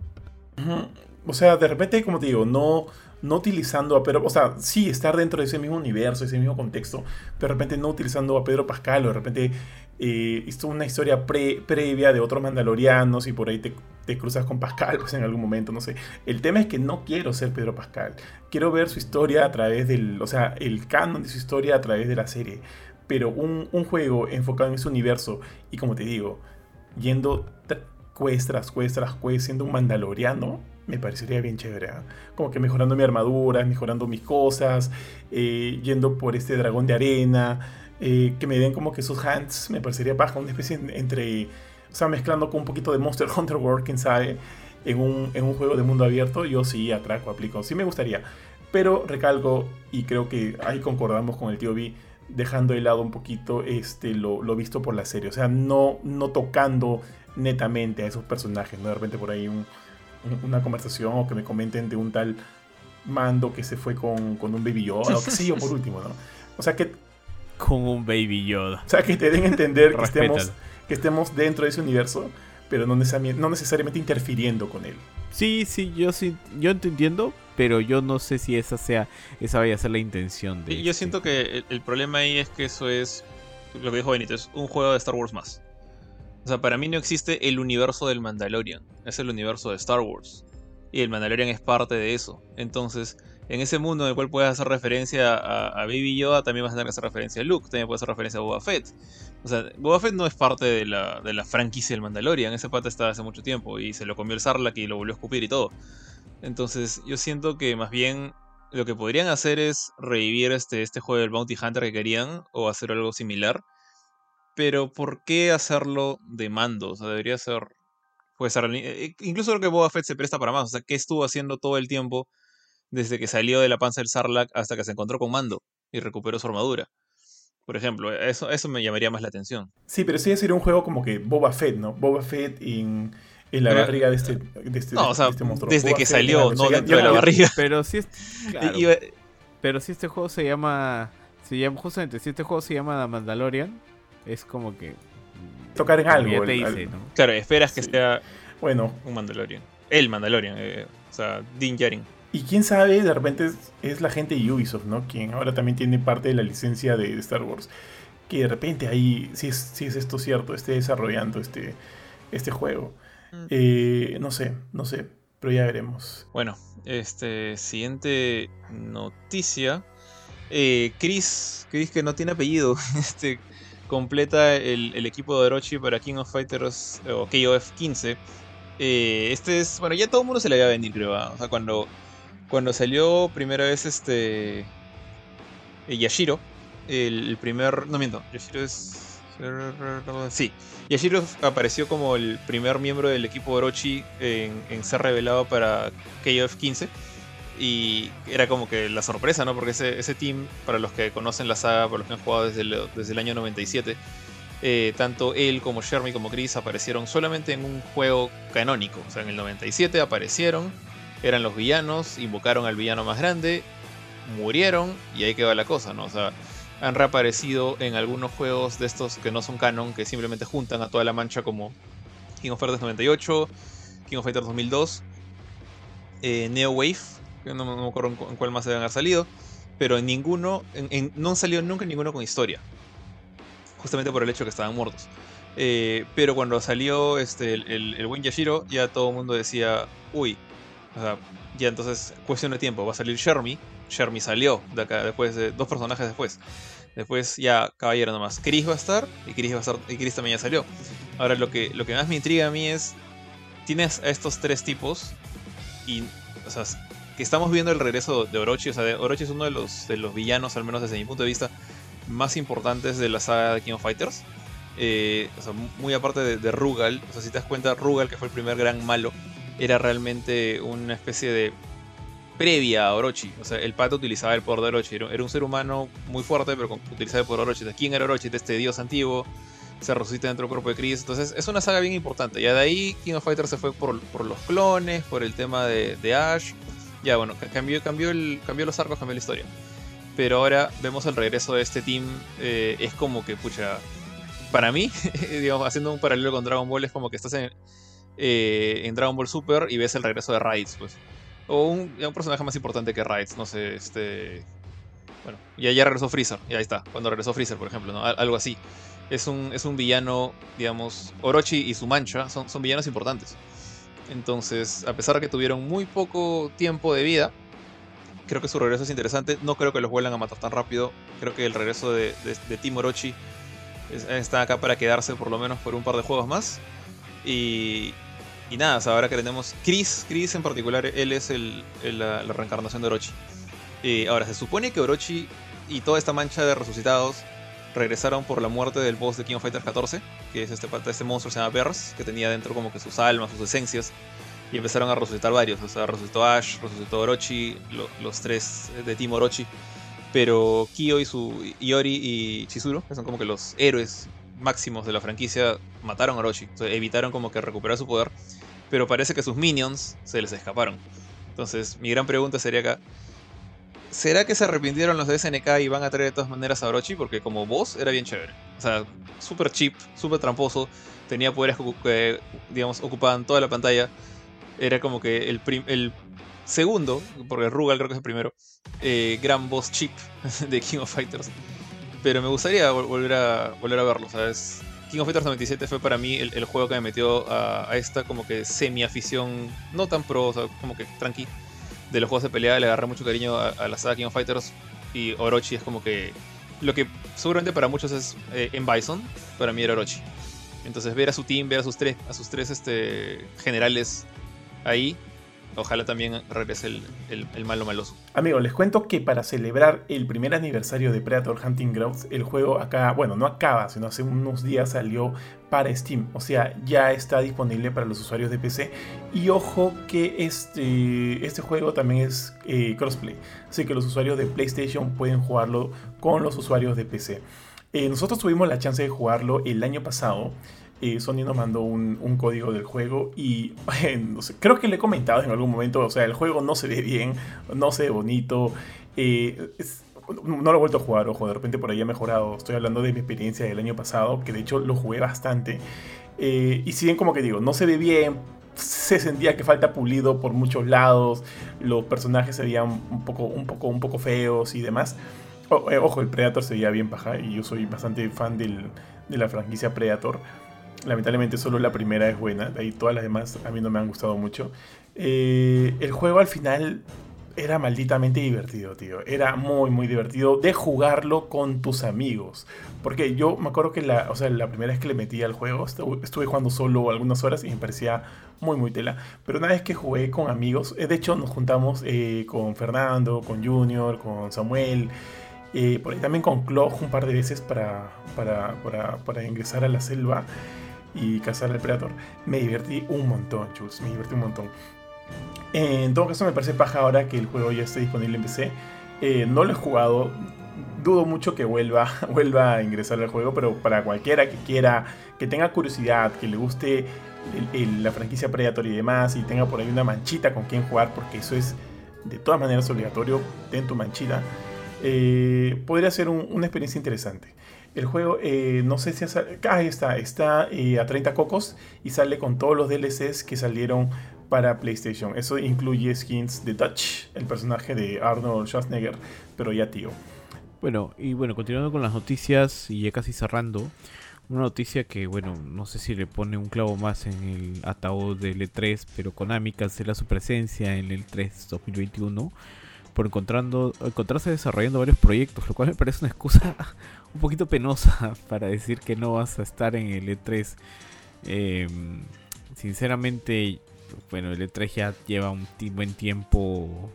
O sea, de repente, como te digo, no, no utilizando a Pedro, o sea, sí estar dentro de ese mismo universo, ese mismo contexto, pero de repente no utilizando a Pedro Pascal o de repente eh, una historia previa de otros mandalorianos y por ahí te, cruzas con Pascal pues, en algún momento, no sé. El tema es que no quiero ser Pedro Pascal, quiero ver su historia a través del, o sea, el canon de su historia a través de la serie, pero un, un juego enfocado en ese universo y como te digo, yendo quest tras quest tras quest siendo un mandaloriano, me parecería bien chévere. ¿ah? Como que mejorando mi armadura, mejorando mis cosas, eh, yendo por este dragón de arena, eh, que me den como que sus hands, me parecería baja, una especie entre, o sea, mezclando con un poquito de Monster Hunter World, quién sabe, en un, en un juego de mundo abierto, yo sí atraco, aplico, sí me gustaría. Pero recalco, y creo que ahí concordamos con el tío B, dejando de lado un poquito este, lo, lo visto por la serie, o sea, no, no tocando netamente a esos personajes, ¿no? De repente por ahí una conversación o que me comenten de un tal mando que se fue con, con un Baby Yoda o qué sé yo por último, ¿no? O sea que... Con un Baby Yoda. O sea que te den a entender que, estemos, que estemos dentro de ese universo, pero no necesariamente, no necesariamente interfiriendo con él. Sí, sí, yo sí, yo te entiendo, pero yo no sé si esa sea, esa vaya a ser la intención de. Y yo este. siento que el, el problema ahí es que eso es lo que dijo Benito, es un juego de Star Wars más. O sea, para mí no existe el universo del Mandalorian, es el universo de Star Wars. Y el Mandalorian es parte de eso. Entonces, en ese mundo en el cual puedes hacer referencia a, a Baby Yoda, también vas a tener que hacer referencia a Luke, también puedes hacer referencia a Boba Fett. O sea, Boba Fett no es parte de la, franquicia del Mandalorian, ese pata está hace mucho tiempo y se lo comió el Sarlacc y lo volvió a escupir y todo. Entonces, yo siento que más bien lo que podrían hacer es revivir este, este juego del Bounty Hunter que querían o hacer algo similar. Pero ¿por qué hacerlo de mando? O sea, debería ser... Puede ser eh, incluso creo que Boba Fett se presta para más. O sea, ¿qué estuvo haciendo todo el tiempo desde que salió de la panza del Sarlacc hasta que se encontró con Mando y recuperó su armadura? Por ejemplo, eso, eso me llamaría más la atención. Sí, pero sí sería un juego como que Boba Fett, ¿no? Boba Fett en, en la Pero- barriga de este, de este, No, o sea, de este monstruo. desde Boba que Fett, salió, no dentro ya- de la barriga. Pero si es, claro, Iba- pero si este juego se llama, se llama justamente, si este juego se llama The Mandalorian, es como que mm, Tocar en algo, ya te el- dice, ¿no? claro, esperas que Sí. sea Bueno, un Mandalorian. El Mandalorian, eh, o sea, Din Djarin. Y quién sabe, de repente es, es la gente de Ubisoft, ¿no? Quien ahora también tiene parte de la licencia de Star Wars. Que de repente ahí, si es, si es esto cierto, esté desarrollando este, este juego. Mm. Eh, no sé, no sé, pero ya veremos. Bueno, este siguiente noticia. Eh, Chris, Chris que no tiene apellido, este completa el, el equipo de Orochi para King of Fighters o KOF 15. Eh, este es, bueno, ya todo el mundo se le había venir, creo. O sea, cuando, cuando salió primera vez este eh, Yashiro, el, primer, no miento, Yashiro es sí, Yashiro apareció como el primer miembro del equipo Orochi en, en ser revelado para KOF 15. Y era como que la sorpresa, ¿no? Porque ese, ese team, para los que conocen la saga, para los que han jugado desde el, desde el año 97, eh, tanto él como Shermie como Chris aparecieron solamente en un juego canónico. O sea, en el 97 aparecieron, eran los villanos, invocaron al villano más grande, murieron y ahí quedó la cosa, ¿no? O sea, han reaparecido en algunos juegos de estos que no son canon, que simplemente juntan a toda la mancha como King of Fighters 98, King of Fighters 2002, eh, Neo Wave, que no, me acuerdo en, cu- en cuál más deben haber salido, pero en ninguno, no han salido nunca ninguno con historia, justamente por el hecho que estaban muertos. Eh, pero cuando salió este, el, el, el buen Yashiro, ya todo el mundo decía, uy, o sea, ya entonces, cuestión de tiempo, va a salir Shermie. Shermie salió de acá después de dos personajes después. Después ya Caballero nomás. Chris va a estar y Chris va a estar y Chris también ya salió. Ahora lo que, lo que más me intriga a mí es tienes a estos tres tipos y o sea, que estamos viendo el regreso de Orochi, o sea, de- Orochi es uno de los de los villanos al menos desde mi punto de vista más importantes de la saga de King of Fighters. Eh, o sea, muy aparte de, de Rugal, o sea, si te das cuenta, Rugal, que fue el primer gran malo, era realmente una especie de previa a Orochi. O sea, el pato utilizaba el poder de Orochi. Era, un ser humano muy fuerte, pero utilizaba el poder de Orochi. Entonces, ¿Quién era Orochi? Este dios antiguo. Se resucita dentro del cuerpo de Chris. Entonces, es una saga bien importante. Ya de ahí, King of Fighters se fue por, por los clones, por el tema de, de Ash. Ya, bueno, ca- cambió, cambió, el, cambió los arcos, cambió la historia. Pero ahora vemos el regreso de este team. eh, es como que, pucha. Para mí, digamos, haciendo un paralelo con Dragon Ball, es como que estás en, eh, en Dragon Ball Super y ves el regreso de Raditz, pues. O un, personaje más importante que Raditz, no sé, este... Bueno, ya, ya regresó Freezer, y ahí está, cuando regresó Freezer, por ejemplo, ¿no? Al- Algo así. Es un, es un villano, digamos, Orochi y su mancha son, son villanos importantes. Entonces, a pesar de que tuvieron muy poco tiempo de vida, creo que su regreso es interesante. No creo que los vuelvan a matar tan rápido. Creo que el regreso de, de, de Team Orochi es- está acá para quedarse por lo menos por un par de juegos más. Y, y nada, ahora que tenemos Chris, Chris en particular, él es el, la, reencarnación de Orochi. Eh, ahora, se supone que Orochi y toda esta mancha de resucitados regresaron por la muerte del boss de King of Fighters 14, que es este, este monstruo que se llama Bears, que tenía dentro como que sus almas, sus esencias, y empezaron a resucitar varios. O sea, resucitó Ash, resucitó Orochi, lo- los tres de Team Orochi. Pero Kyo y su Iori y Chizuru, que son como que los héroes máximos de la franquicia, mataron a Orochi. Evitaron como que recuperar su poder. Pero parece que sus minions se les escaparon. Entonces, mi gran pregunta sería acá. ¿Será que se arrepintieron los de SNK y van a traer de todas maneras a Orochi? Porque como boss era bien chévere. O sea, súper cheap, súper tramposo. Tenía poderes que, que, digamos, ocupaban toda la pantalla. era como que el, el segundo, porque Rugal creo que es el primero, eh, gran boss chip de King of Fighters. Pero me gustaría volver a, volver a verlo, ¿sabes? King of Fighters 97 fue para mí el, juego que me metió a, esta como que semi-afición, no tan pro, o sea, como que tranqui, de los juegos de pelea. Le agarré mucho cariño a, la saga King of Fighters y Orochi es como que lo que seguramente para muchos es eh, en Bison, para mí era Orochi. Entonces ver a su team, ver a sus tres, a sus tres este, generales ahí Ojalá también regrese el, el, malo maloso. Amigos, les cuento que para celebrar el primer aniversario de Predator Hunting Grounds, el juego acá, bueno, no acaba, sino hace unos días salió para Steam. O sea, ya está disponible para los usuarios de PC. Y ojo que este, este juego también es eh, crossplay. Así que los usuarios de PlayStation pueden jugarlo con los usuarios de PC. Eh, nosotros tuvimos la chance de jugarlo el año pasado. Sony nos mandó un, código del juego y creo que le he comentado en algún momento, o sea, el juego no se ve bien, no se ve bonito. Eh, no lo he vuelto a jugar, ojo, de repente por ahí ha mejorado. Estoy hablando de mi experiencia del año pasado, que de hecho lo jugué bastante. Eh, y si bien como que digo, no se ve bien, se sentía que falta pulido por muchos lados, los personajes se veían un poco, un poco, un poco feos y demás. Eh, ojo, el Predator se veía bien paja y yo soy bastante fan de la franquicia Predator. Lamentablemente solo la primera es buena, de ahí todas las demás a mí no me han gustado mucho. Eh, el juego al final era malditamente divertido, tío. Era muy, muy divertido de jugarlo con tus amigos. Porque yo me acuerdo que la, o sea, la primera vez que le metí al juego, estuve jugando solo algunas horas y me parecía muy, muy tela. Pero una vez que jugué con amigos, eh, de hecho nos juntamos eh, con Fernando, con Junior, con Samuel. por ahí también con Cloj un par de veces para, para, para ingresar a la selva y cazar al Predator. Me divertí un montón, chus, me divertí un montón. En todo caso, me parece paja ahora que el juego ya esté disponible en PC. Eh, no lo he jugado, dudo mucho que vuelva, vuelva a ingresar al juego, pero para cualquiera que quiera, que tenga curiosidad, que le guste la franquicia Predator y demás, y tenga por ahí una manchita con quien jugar, porque eso es de todas maneras obligatorio, ten tu manchita, eh, podría ser una experiencia interesante. El juego, eh, no sé si... Ah, ahí está, está eh, a 30 cocos y sale con todos los DLCs que salieron para PlayStation. Eso incluye skins de Dutch, el personaje de Arnold Schwarzenegger, pero ya tío. Bueno, y bueno, continuando con las noticias y ya casi cerrando, una noticia que, bueno, no sé si le pone un clavo más en el ataúd del E3, pero Konami cancela su presencia en el 3 2021 por encontrando, encontrarse desarrollando varios proyectos, lo cual me parece una excusa un poquito penosa para decir que no vas a estar en el E3. Em, sinceramente, bueno, el E3 ya lleva un buen tiempo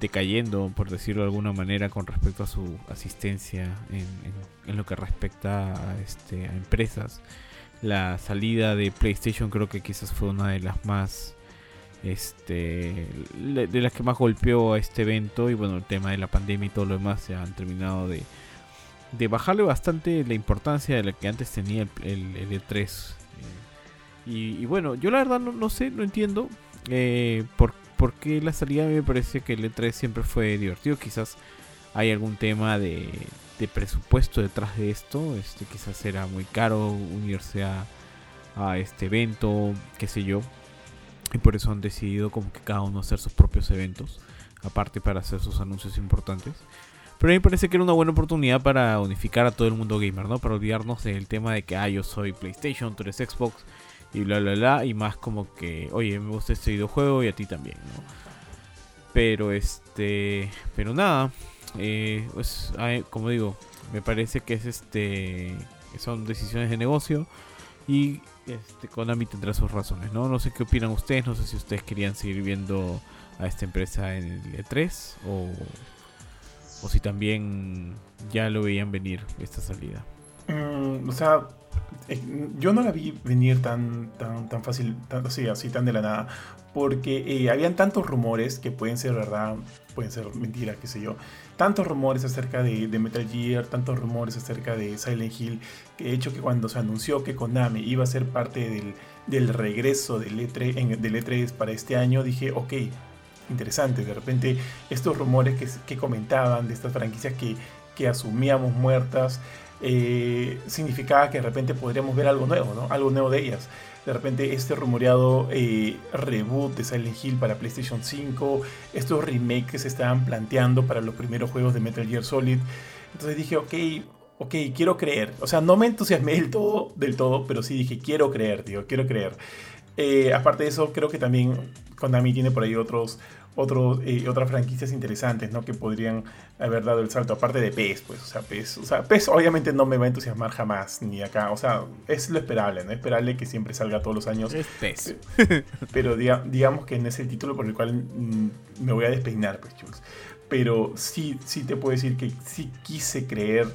decayendo, por decirlo de alguna manera, con respecto a su asistencia en, lo que respecta a, este, a empresas. La salida de PlayStation creo que quizás fue una de las más este de las que más golpeó a este evento y bueno el tema de la pandemia y todo lo demás se han terminado de, de bajarle bastante la importancia de la que antes tenía el, E3 e eh, y, bueno yo la verdad no, sé no entiendo eh, por, por, qué la salida me parece que el E3 siempre fue divertido. Quizás hay algún tema de, de presupuesto detrás de esto este quizás era muy caro unirse a, a este evento qué sé yo. Y por eso han decidido como que cada uno hacer sus propios eventos, aparte para hacer sus anuncios importantes. Pero a mí me parece que era una buena oportunidad para unificar a todo el mundo gamer, ¿no? Para olvidarnos del tema de que, ah, yo soy PlayStation, tú eres Xbox y bla, bla, bla. Y más como que, oye, me gusta este videojuego y a ti también, ¿no? Pero este, pero nada, eh, pues, como digo, me parece que es este, son decisiones de negocio y este, Konami tendrá sus razones, ¿no? No sé qué opinan ustedes, no sé si ustedes querían seguir viendo a esta empresa en el E3 o, o si también ya lo veían venir esta salida. Mm, o sea, eh, yo no la vi venir tan, tan, tan fácil, tan, así, así tan de la nada, porque eh, habían tantos rumores que pueden ser verdad, pueden ser mentiras, qué sé yo. Tantos rumores acerca de, Metal Gear, tantos rumores acerca de Silent Hill, que de hecho que cuando se anunció que Konami iba a ser parte del, del regreso del E3, en, del E3 para este año, dije, ok, interesante. De repente estos rumores que, comentaban de estas franquicias que, que asumíamos muertas, eh, significaba que de repente podríamos ver algo nuevo, ¿no? Algo nuevo de ellas. de repente este rumoreado eh, reboot de Silent Hill para PlayStation 5, estos remakes que se estaban planteando para los primeros juegos de Metal Gear Solid. Entonces dije, ok, ok, quiero creer. O sea, no me entusiasmé del todo, del todo pero sí dije, quiero creer, tío, quiero creer. Eh, aparte de eso, creo que también Konami tiene por ahí otros, otros, eh, otras franquicias interesantes, ¿no? Que podrían haber dado el salto, aparte de PES, pues, o sea, PES, o sea, PES obviamente no me va a entusiasmar jamás, ni acá, o sea, es lo esperable, ¿no? Es esperable que siempre salga todos los años. Es PES. Pero digamos que no es el título por el cual mm, me voy a despeinar, pues, chicos. Pero sí, sí te puedo decir que sí quise creer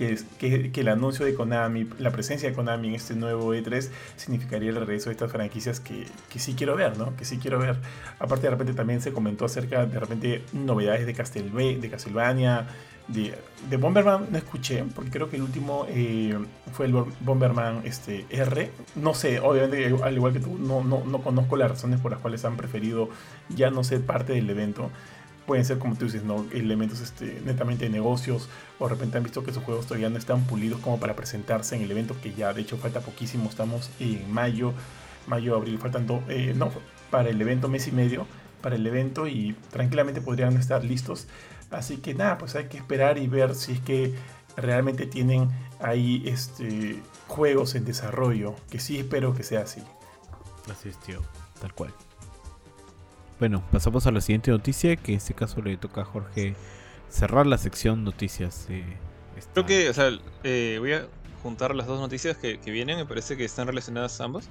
que, el anuncio de Konami, la presencia de Konami en este nuevo E3 significaría el regreso de estas franquicias que, sí quiero ver, ¿no? Que sí quiero ver. Aparte de repente también se comentó acerca de repente novedades de, de Castlevania, de, de, Bomberman no escuché, porque creo que el último eh, fue el Bomberman este, R. No sé, obviamente, al igual que tú, no, no, no conozco las razones por las cuales han preferido ya no ser parte del evento pueden ser, como tú dices, ¿no? elementos este, netamente de negocios, o de repente han visto que sus juegos todavía no están pulidos como para presentarse en el evento, que ya de hecho falta poquísimo, estamos en mayo, mayo, abril, faltando, eh, no, para el evento mes y medio, para el evento y tranquilamente podrían estar listos. Así que nada, pues hay que esperar y ver si es que realmente tienen ahí este, juegos en desarrollo, que sí espero que sea así. Así es, tío, tal cual. Bueno, pasamos a la siguiente noticia, que en este caso le toca a Jorge cerrar la sección noticias. Creo que, o sea, eh, voy a juntar las dos noticias que, vienen, me parece que están relacionadas ambas.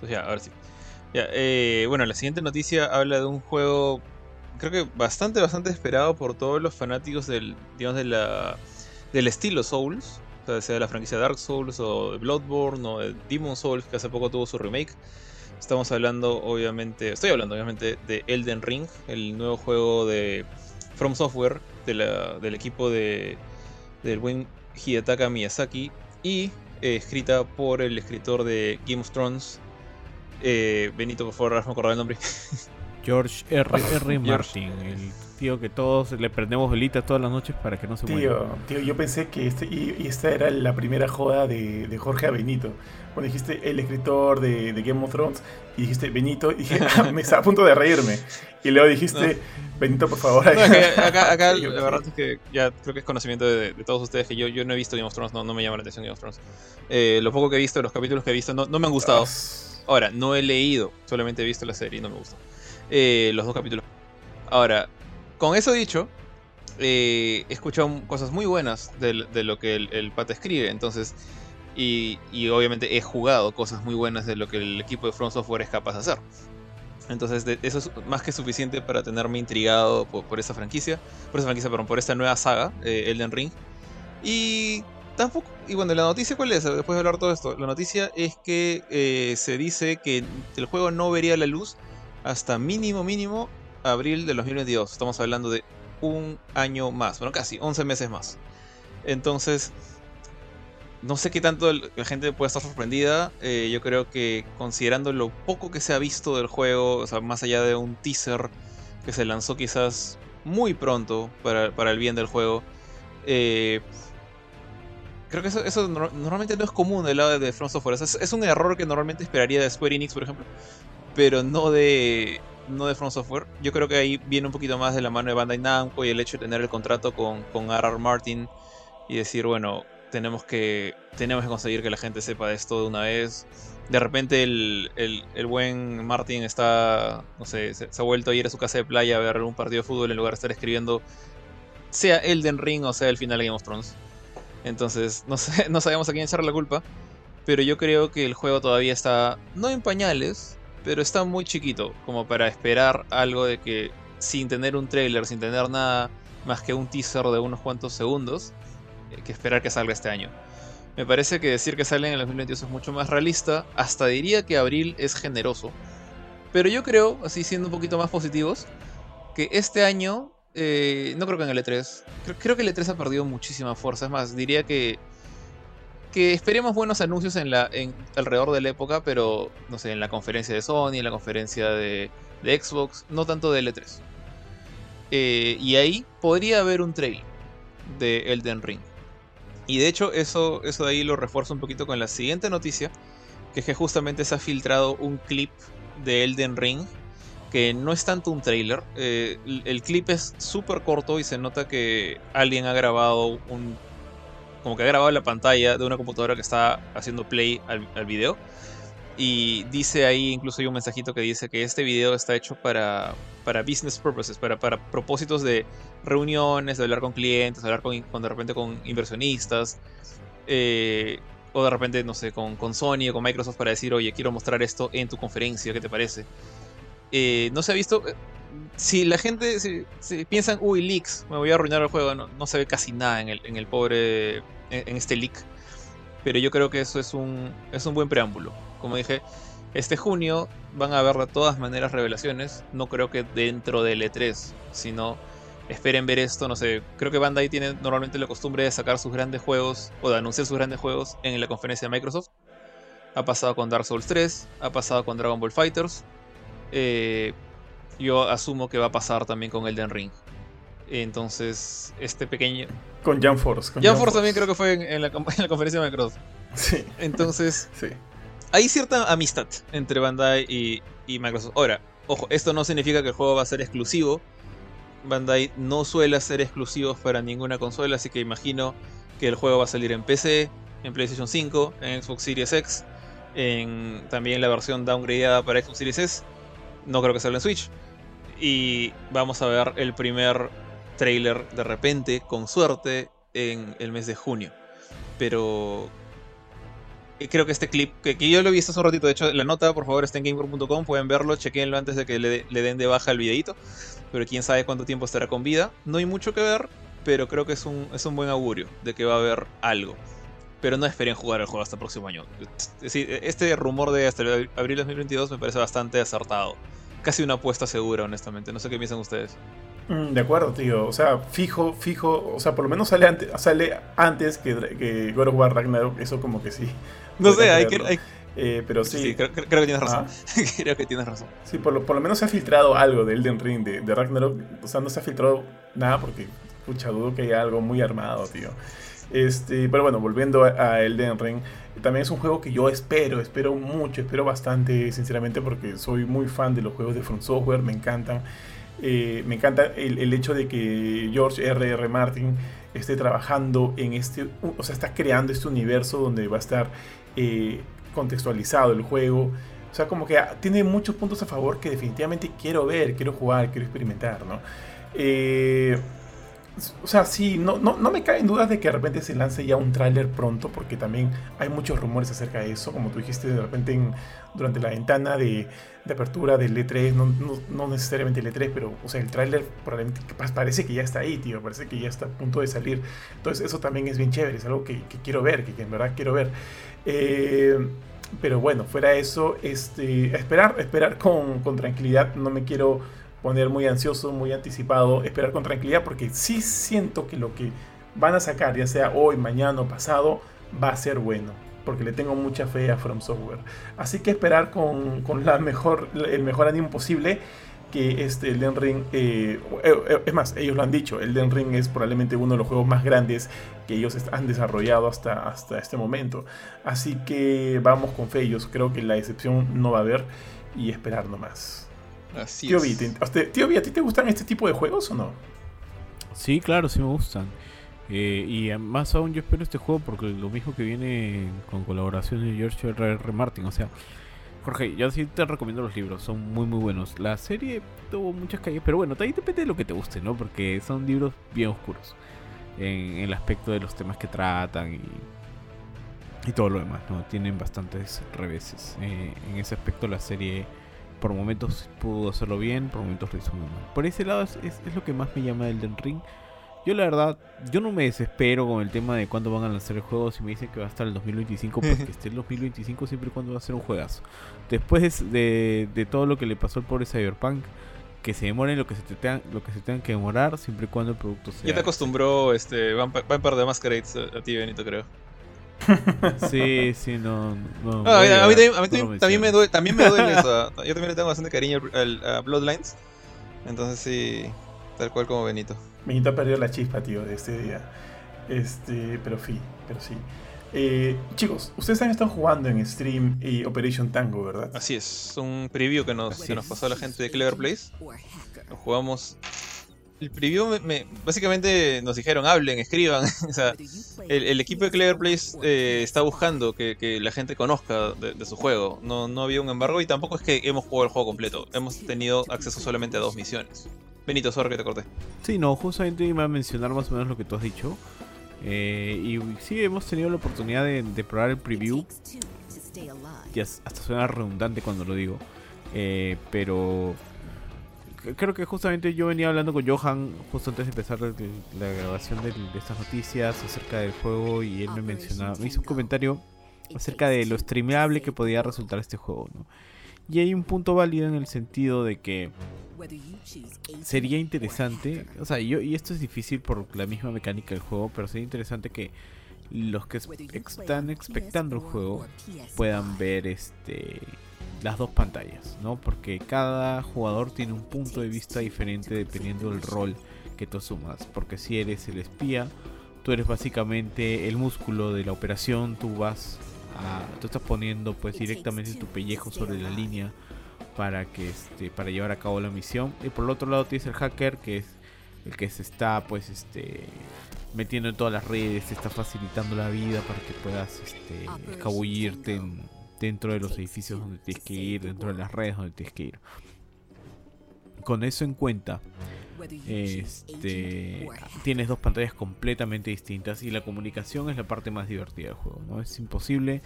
Pues ya, ahora sí. Ya, eh, bueno, la siguiente noticia habla de un juego, creo que bastante, bastante esperado por todos los fanáticos del, digamos, de la, del estilo Souls. O sea, sea de la franquicia Dark Souls o de Bloodborne o de Demon Souls, que hace poco tuvo su remake. Estamos hablando, obviamente, estoy hablando, obviamente, de Elden Ring, el nuevo juego de From Software, del equipo de, del buen Hidetaka Miyazaki, y eh, escrita por el escritor de Game of Thrones. Eh, Benito, por favor, me acordar el nombre. George R. R. Martin, el tío que todos le prendemos velitas todas las noches para que no se tío, Tío, yo pensé que este, y, esta era la primera joda de, de Jorge a Benito. Cuando dijiste el escritor de, de, Game of Thrones y dijiste Benito, y dije, ah, me estaba a punto de reírme. Y luego dijiste, Benito, por favor. acá, acá la verdad es que ya creo que es conocimiento de, todos ustedes que yo, yo no he visto Game of Thrones, no, no me llama la atención Game of Thrones. Eh, lo poco que he visto, los capítulos que he visto, no, no me han gustado. Ahora, no he leído, solamente he visto la serie y no me gusta. Eh, los dos capítulos. Ahora, con eso dicho, eh, he escuchado cosas muy buenas de, lo que el, el, pata escribe, entonces, y, obviamente he jugado cosas muy buenas de lo que el equipo de Front Software es capaz de hacer. Entonces, eso es más que suficiente para tenerme intrigado por, esa franquicia, por esa franquicia, perdón, por esta nueva saga, eh, Elden Ring. Y tampoco, y bueno, la noticia cuál es, después de hablar todo esto, la noticia es que se dice que el juego no vería la luz hasta mínimo, mínimo, abril de 2022. Estamos hablando de un año más, bueno, casi 11 meses más. Entonces, no sé qué tanto la gente puede estar sorprendida. Eh, yo creo que considerando lo poco que se ha visto del juego, o sea, más allá de un teaser que se lanzó quizás muy pronto para, el bien del juego, eh, creo que eso, normalmente no es común del lado de From Software. Es, es, un error que normalmente esperaría de Square Enix, por ejemplo pero no de no de From Software. Yo creo que ahí viene un poquito más de la mano de Bandai Namco y el hecho de tener el contrato con, con R.R. Martin y decir, bueno, tenemos que, tenemos que conseguir que la gente sepa de esto de una vez. De repente el, el, buen Martin está, no sé, se, ha vuelto a ir a su casa de playa a ver un partido de fútbol en lugar de estar escribiendo, sea Elden Ring o sea el final de Game of Thrones. Entonces, no, sé, no sabemos a quién echar la culpa, pero yo creo que el juego todavía está, no en pañales, pero está muy chiquito como para esperar algo de que sin tener un trailer, sin tener nada más que un teaser de unos cuantos segundos, eh, que esperar que salga este año. Me parece que decir que sale en el 2022 es mucho más realista, hasta diría que abril es generoso. Pero yo creo, así siendo un poquito más positivos, que este año, eh, no creo que en el E3, creo, creo que el E3 ha perdido muchísima fuerza, es más, diría que que esperemos buenos anuncios alrededor de la época, pero no sé, en la conferencia de Sony, en la conferencia de, Xbox, no tanto de L3. Eh, y ahí podría haber un trail de Elden Ring. Y de hecho, eso, eso de ahí lo refuerzo un poquito con la siguiente noticia, que es que justamente se ha filtrado un clip de Elden Ring que no es tanto un trailer. Eh, el clip es súper corto y se nota que alguien ha grabado un. Como que ha grabado la pantalla de una computadora que está haciendo play al, video. Y dice ahí, incluso hay un mensajito que dice que este video está hecho para, para business purposes, para, para propósitos de reuniones, de hablar con clientes, hablar con, con de repente con inversionistas. Eh, o de repente, no sé, con, con Sony o con Microsoft para decir, oye, quiero mostrar esto en tu conferencia, ¿qué te parece? Eh, no se ha visto. Eh, si la gente si, piensan, uy, leaks, me voy a arruinar el juego, no, se ve casi nada en el, en el pobre. En, este leak. Pero yo creo que eso es un, es un buen preámbulo. Como dije, este junio van a haber de todas maneras revelaciones. No creo que dentro del E3, sino esperen ver esto. No sé, creo que Bandai tiene normalmente la costumbre de sacar sus grandes juegos o de anunciar sus grandes juegos en la conferencia de Microsoft. Ha pasado con Dark Souls 3, ha pasado con Dragon Ball Fighters, eh, yo asumo que va a pasar también con Elden Ring. Entonces, este pequeño. Con Jam Force. Jam, Force, también creo que fue en, la, conferencia de Microsoft. Sí. Entonces, sí. hay cierta amistad entre Bandai y, y, Microsoft. Ahora, ojo, esto no significa que el juego va a ser exclusivo. Bandai no suele hacer exclusivos para ninguna consola, así que imagino que el juego va a salir en PC, en PlayStation 5, en Xbox Series X, en también la versión downgradeada para Xbox Series S no creo que salga en Switch. Y vamos a ver el primer trailer de repente, con suerte, en el mes de junio. Pero eh, creo que este clip, que, yo lo visto hace un ratito, de hecho la nota por favor está en gamer.com, pueden verlo, chequenlo antes de que le, den de baja el videito. Pero quién sabe cuánto tiempo estará con vida. No hay mucho que ver, pero creo que es un, buen augurio de que va a haber algo. Pero no esperen jugar el juego hasta el próximo año. este rumor de hasta abril de 2022 me parece bastante acertado casi una apuesta segura, honestamente. No sé qué piensan ustedes. Mm, de acuerdo, tío. O sea, fijo, fijo. O sea, por lo menos sale antes, sale antes que, que God of War Ragnarok. Eso como que sí. No sé, hay que... Eh, pero sí. sí creo, que tienes razón. creo que tienes razón. Sí, por lo, por lo, menos se ha filtrado algo de Elden Ring, de, de Ragnarok. O sea, no se ha filtrado nada porque, pucha, dudo que haya algo muy armado, tío. Este, pero bueno, volviendo a, Elden Ring, también es un juego que yo espero, espero mucho, espero bastante, sinceramente, porque soy muy fan de los juegos de Front Software, me encantan. Eh, me encanta el, hecho de que George R.R. R. Martin esté trabajando en este, o sea, está creando este universo donde va a estar eh, contextualizado el juego. O sea, como que tiene muchos puntos a favor que definitivamente quiero ver, quiero jugar, quiero experimentar, ¿no? Eh, o sea, sí, no, no, no me caen dudas de que de repente se lance ya un tráiler pronto, porque también hay muchos rumores acerca de eso, como tú dijiste, de repente durante la ventana de, apertura del E3, no, no, necesariamente el E3, pero, o sea, el tráiler probablemente parece que ya está ahí, tío, parece que ya está a punto de salir. Entonces eso también es bien chévere, es algo que, quiero ver, que, en verdad quiero ver. Eh, pero bueno, fuera eso, este, esperar, esperar con, con tranquilidad, no me quiero poner muy ansioso, muy anticipado, esperar con tranquilidad, porque sí siento que lo que van a sacar, ya sea hoy, mañana o pasado, va a ser bueno, porque le tengo mucha fe a From Software. Así que esperar con, la mejor, el mejor ánimo posible que este Elden Ring, eh, eh, eh, es más, ellos lo han dicho, Elden Ring es probablemente uno de los juegos más grandes que ellos han desarrollado hasta, hasta este momento. Así que vamos con fe, yo creo que la excepción no va a haber y esperar nomás tío, Vi, ¿a ti te gustan este tipo de juegos o no? Sí, claro, sí me gustan. Eh, y más aún yo espero este juego porque lo mismo que viene con colaboración de George R. R. Martin. O sea, Jorge, yo sí te recomiendo los libros, son muy muy buenos. La serie tuvo muchas calles, pero bueno, ahí depende de lo que te guste, ¿no? Porque son libros bien oscuros en, el aspecto de los temas que tratan y, y todo lo demás, ¿no? Tienen bastantes reveses. Eh, en ese aspecto la serie por momentos pudo hacerlo bien, por momentos lo hizo muy mal. Por ese lado es, lo que más me llama del Den Ring. Yo la verdad, yo no me desespero con el tema de cuándo van a lanzar el juego. Si me dicen que va a estar el 2025, pues que esté el 2025 siempre y cuando va a ser un juegazo. Después de, de todo lo que le pasó al pobre Cyberpunk, que se demoren lo que se, te lo que se tengan que demorar, siempre y cuando el producto sea... Ya te acostumbró este Vampire de Masquerade a, a ti, Benito, creo. Sí, sí, no. a, mí, también, me duele, también me duele eso. Yo también le tengo bastante cariño a Bloodlines. Entonces sí, tal cual como Benito. Benito perdió la chispa, tío, de este día. Este, pero sí, pero sí. Eh, chicos, ustedes también están jugando en stream y Operation Tango, ¿verdad? Así es, un preview que nos, que nos pasó la gente de Clever Place. Lo jugamos. El preview me, básicamente nos dijeron hablen, escriban. o sea, el, equipo de Clever Place eh, está buscando que, la gente conozca de, su juego. No, no había un embargo y tampoco es que hemos jugado el juego completo. Hemos tenido acceso solamente a dos misiones. Benito, sorry que te corté. Sí, no, justamente iba a mencionar más o menos lo que tú has dicho. Eh, y sí, hemos tenido la oportunidad de, probar el preview. Y hasta suena redundante cuando lo digo. Eh, pero creo que justamente yo venía hablando con Johan justo antes de empezar la, grabación de, estas noticias acerca del juego y él me mencionaba, me hizo un comentario acerca de lo streameable que podía resultar este juego. Y hay un punto válido en el sentido de que sería interesante, o sea, yo, y esto es difícil por la misma mecánica del juego, pero sería interesante que los que están expectando el juego puedan ver este las dos pantallas, ¿no? Porque cada jugador tiene un punto de vista diferente dependiendo del rol que tú asumas. Porque si eres el espía, tú eres básicamente el músculo de la operación, tú vas a, tú estás poniendo pues directamente tu pellejo sobre la línea para que este para llevar a cabo la misión y por el otro lado tienes el hacker que es el que se está pues este metiendo en todas las redes, te está facilitando la vida para que puedas este, escabullirte dentro de los edificios donde tienes que ir, dentro de las redes donde tienes que ir. Con eso en cuenta, este, tienes dos pantallas completamente distintas y la comunicación es la parte más divertida del juego. ¿no? Es imposible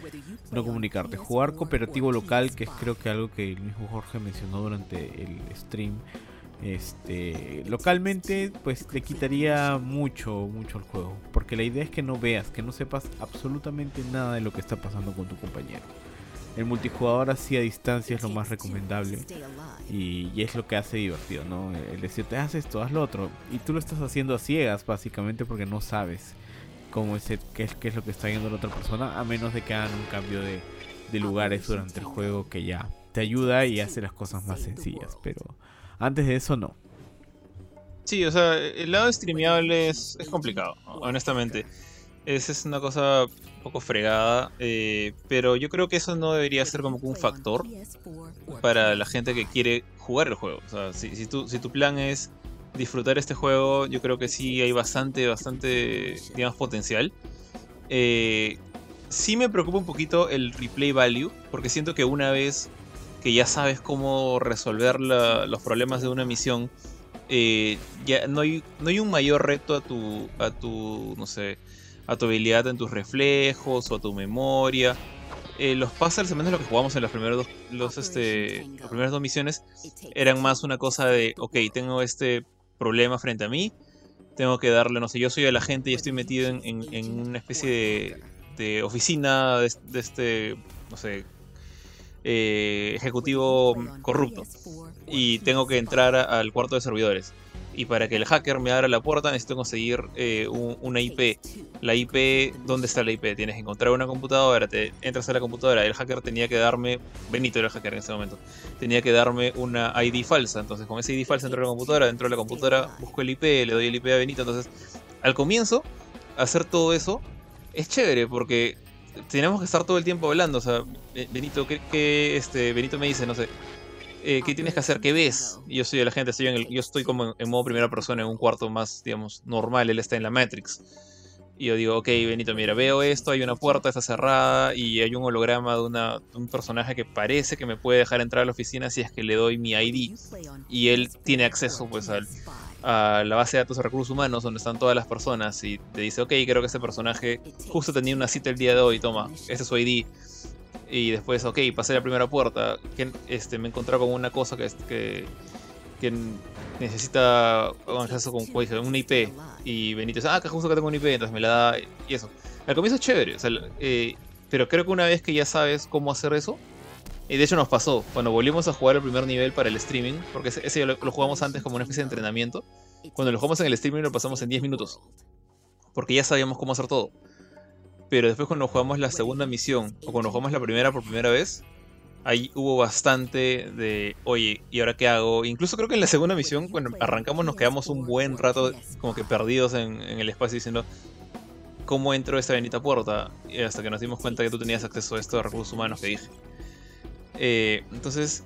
no comunicarte. Jugar cooperativo local, que es creo que algo que el mismo Jorge mencionó durante el stream. Este, localmente, pues te quitaría mucho, mucho el juego. Porque la idea es que no veas, que no sepas absolutamente nada de lo que está pasando con tu compañero. El multijugador así a distancia es lo más recomendable y, es lo que hace divertido, ¿no? El decirte, haz esto, haz lo otro. Y tú lo estás haciendo a ciegas, básicamente, porque no sabes cómo es qué, es, qué es lo que está viendo la otra persona, a menos de que hagan un cambio de, lugares durante el juego que ya te ayuda y hace las cosas más sencillas. Pero antes de eso, no. Sí, o sea, el lado streameable es, es complicado, honestamente. Esa es una cosa un poco fregada, eh, pero yo creo que eso no debería ser como un factor para la gente que quiere jugar el juego. O sea, si, si, tu, si tu plan es disfrutar este juego, yo creo que sí hay bastante, bastante, digamos, potencial. Eh, sí me preocupa un poquito el replay value, porque siento que una vez que ya sabes cómo resolver los problemas de una misión, eh, ya no hay, no hay un mayor reto a tu, a tu, no sé, a tu habilidad en tus reflejos o a tu memoria. Eh, los puzzles, al menos lo que jugamos en los primeros dos, los, este, las primeras dos misiones, eran más una cosa de, ok, tengo este problema frente a mí, tengo que darle, no sé, yo soy el agente y estoy metido en, una especie de, oficina de, este, no sé, eh, ejecutivo corrupto y tengo que entrar al cuarto de servidores y para que el hacker me abra la puerta necesito conseguir eh, una IP. La IP, ¿dónde está la IP? Tienes que encontrar una computadora, te entras a la computadora, el hacker tenía que darme, Benito era el hacker en ese momento, tenía que darme una ID falsa, entonces con esa ID falsa entro a la computadora, dentro de la computadora busco el IP, le doy el IP a Benito, entonces al comienzo hacer todo eso es chévere porque tenemos que estar todo el tiempo hablando, o sea, Benito, ¿qué, este, Benito me dice? No sé, eh, ¿qué tienes que hacer? ¿Qué ves? Yo soy de la gente, estoy en el, yo estoy como en, modo primera persona en un cuarto más, digamos, normal, él está en la Matrix. Y yo digo, ok, Benito, mira, veo esto, hay una puerta, está cerrada y hay un holograma de, una, un personaje que parece que me puede dejar entrar a la oficina si es que le doy mi ID. Y él tiene acceso pues al, a la base de datos de recursos humanos donde están todas las personas y te dice, ok, creo que este personaje justo tenía una cita el día de hoy, toma, este es su ID. Y después, ok, pasé la primera puerta. Que, este, me encontré con una cosa que, que, necesita un acceso con una IP. Y Benito dice, ah, que justo que tengo una IP, entonces me la da. Y eso. Al comienzo es chévere, eh, pero creo que una vez que ya sabes cómo hacer eso, y de hecho nos pasó, cuando volvimos a jugar el primer nivel para el streaming, porque ese, lo, lo, jugamos antes como una especie de entrenamiento, cuando lo jugamos en el streaming lo pasamos en 10 minutos, porque ya sabíamos cómo hacer todo. Pero después cuando jugamos la segunda misión, o cuando jugamos la primera por primera vez, ahí hubo bastante de, oye, ¿y ahora qué hago? Incluso creo que en la segunda misión, cuando arrancamos nos quedamos un buen rato como que perdidos en, el espacio diciendo, cómo entró esta bendita puerta, hasta que nos dimos cuenta que tú tenías acceso a estos recursos humanos que dije. Eh, entonces,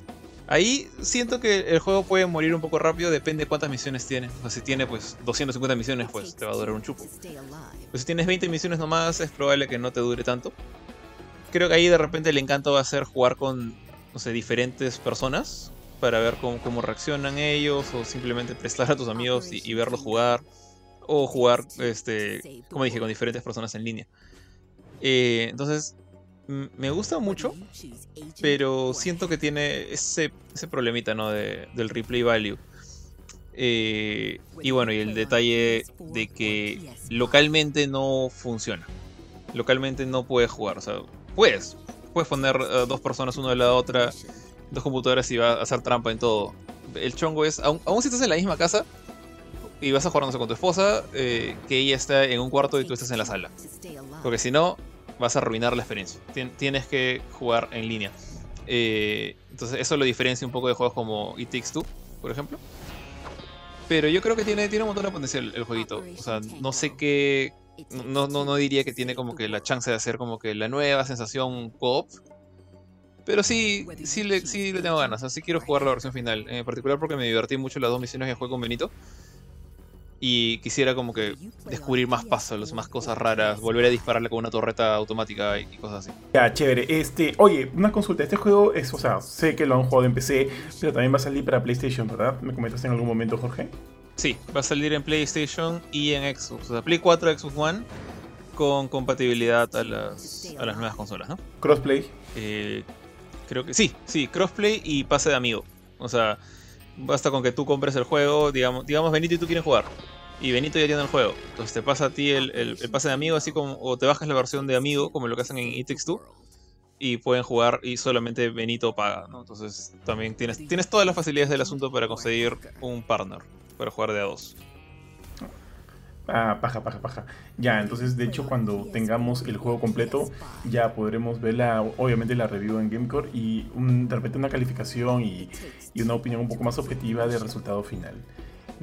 ahí siento que el juego puede morir un poco rápido, depende de cuántas misiones tiene. O sea, si tiene pues 250 misiones, pues te va a durar un chupo. Pero si tienes 20 misiones nomás, es probable que no te dure tanto. Creo que ahí de repente el encanto va a ser jugar con, no sé, diferentes personas para ver cómo, reaccionan ellos o simplemente prestar a tus amigos y, y verlos jugar o jugar, este, como dije, con diferentes personas en línea. Eh, entonces, me gusta mucho, pero siento que tiene ese, ese problemita, ¿no? De, del replay value. Eh, y bueno, y el detalle de que localmente no funciona. Localmente no puedes jugar. O sea, puedes. Puedes poner dos personas una de la otra, dos computadoras y va a hacer trampa en todo. El chongo es, aún, si estás en la misma casa, y vas a jugar con tu esposa, eh, que ella está en un cuarto y tú estás en la sala. Porque si no, vas a arruinar la experiencia. tienes que jugar en línea. Eh, entonces eso lo diferencia un poco de juegos como It Takes Two, por ejemplo. Pero yo creo que tiene, tiene un montón de potencial el jueguito. O sea, no sé qué... No, no, no diría que tiene como que la chance de hacer como que la nueva sensación co-op. Pero sí, sí le, sí le tengo ganas. Así quiero jugar la versión final. En particular porque me divertí mucho las dos misiones que jugué con Benito y quisiera como que descubrir más pasos, más cosas raras, volver a dispararle con una torreta automática y, cosas así. Ya, chévere. Este, oye, una consulta. Este juego es, o sea, sé que lo han jugado en PC, pero también va a salir para PlayStation, ¿verdad? ¿Me comentaste en algún momento, Jorge? Sí, va a salir en PlayStation y en Xbox. O sea, Play 4, Xbox One con compatibilidad a las, a las nuevas consolas, ¿no? Crossplay. Eh, creo que sí, sí, crossplay y pase de amigo. O sea, basta con que tú compres el juego, digamos, digamos Benito y tú quieres jugar y Benito ya tiene el juego. Entonces te pasa a ti el, pase de amigo, así como, o te bajas la versión de amigo, como lo que hacen en It 2, y pueden jugar y solamente Benito paga, ¿no? Entonces también tienes, tienes todas las facilidades del asunto para conseguir un partner, para jugar de a dos. Ah, paja, paja, paja. Ya, entonces de hecho cuando tengamos el juego completo ya podremos ver la, obviamente la review en Gamecore y de repente una calificación y, y una opinión un poco más objetiva del resultado final.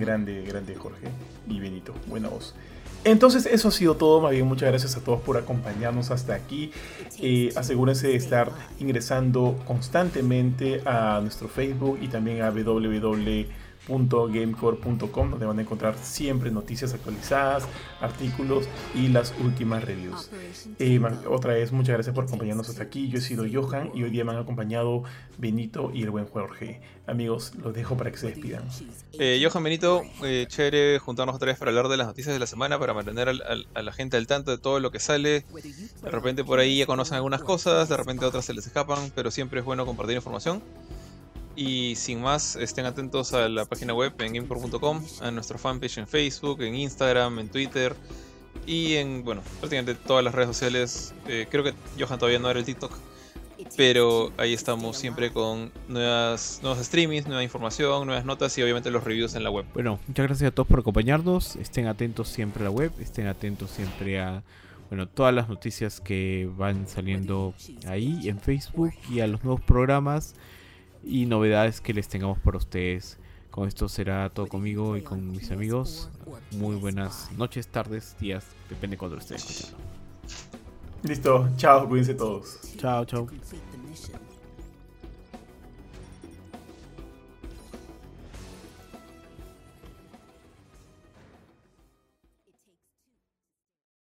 Grande, grande Jorge y Benito. Buena voz. Entonces eso ha sido todo, más bien muchas gracias a todos por acompañarnos hasta aquí. Eh, asegúrense de estar ingresando constantemente a nuestro Facebook y también a www gamecore.com donde van a encontrar siempre noticias actualizadas, artículos y las últimas reviews. Eh, otra vez, muchas gracias por acompañarnos hasta aquí. Yo he sido Johan y hoy día me han acompañado Benito y el buen Jorge. Amigos, los dejo para que se despidan. Eh, Johan Benito, eh, chévere juntarnos otra vez para hablar de las noticias de la semana, para mantener a la gente al tanto de todo lo que sale. De repente por ahí ya conocen algunas cosas, de repente otras se les escapan, pero siempre es bueno compartir información. Y sin más, estén atentos a la página web en gamecore.com, a nuestro fanpage en Facebook, en Instagram, en Twitter y en, bueno, prácticamente todas las redes sociales. Eh, creo que Johan todavía no era el TikTok, pero ahí estamos siempre con nuevas, nuevos streamings, nueva información, nuevas notas y obviamente los reviews en la web. Bueno, muchas gracias a todos por acompañarnos. Estén atentos siempre a la web, estén atentos siempre a bueno, todas las noticias que van saliendo ahí en Facebook y a los nuevos programas y novedades que les tengamos para ustedes. Con esto será todo conmigo y con mis amigos. Muy buenas noches, tardes, días, depende cuando lo estén escuchando. Listo, chao, cuídense todos. Chao, chao.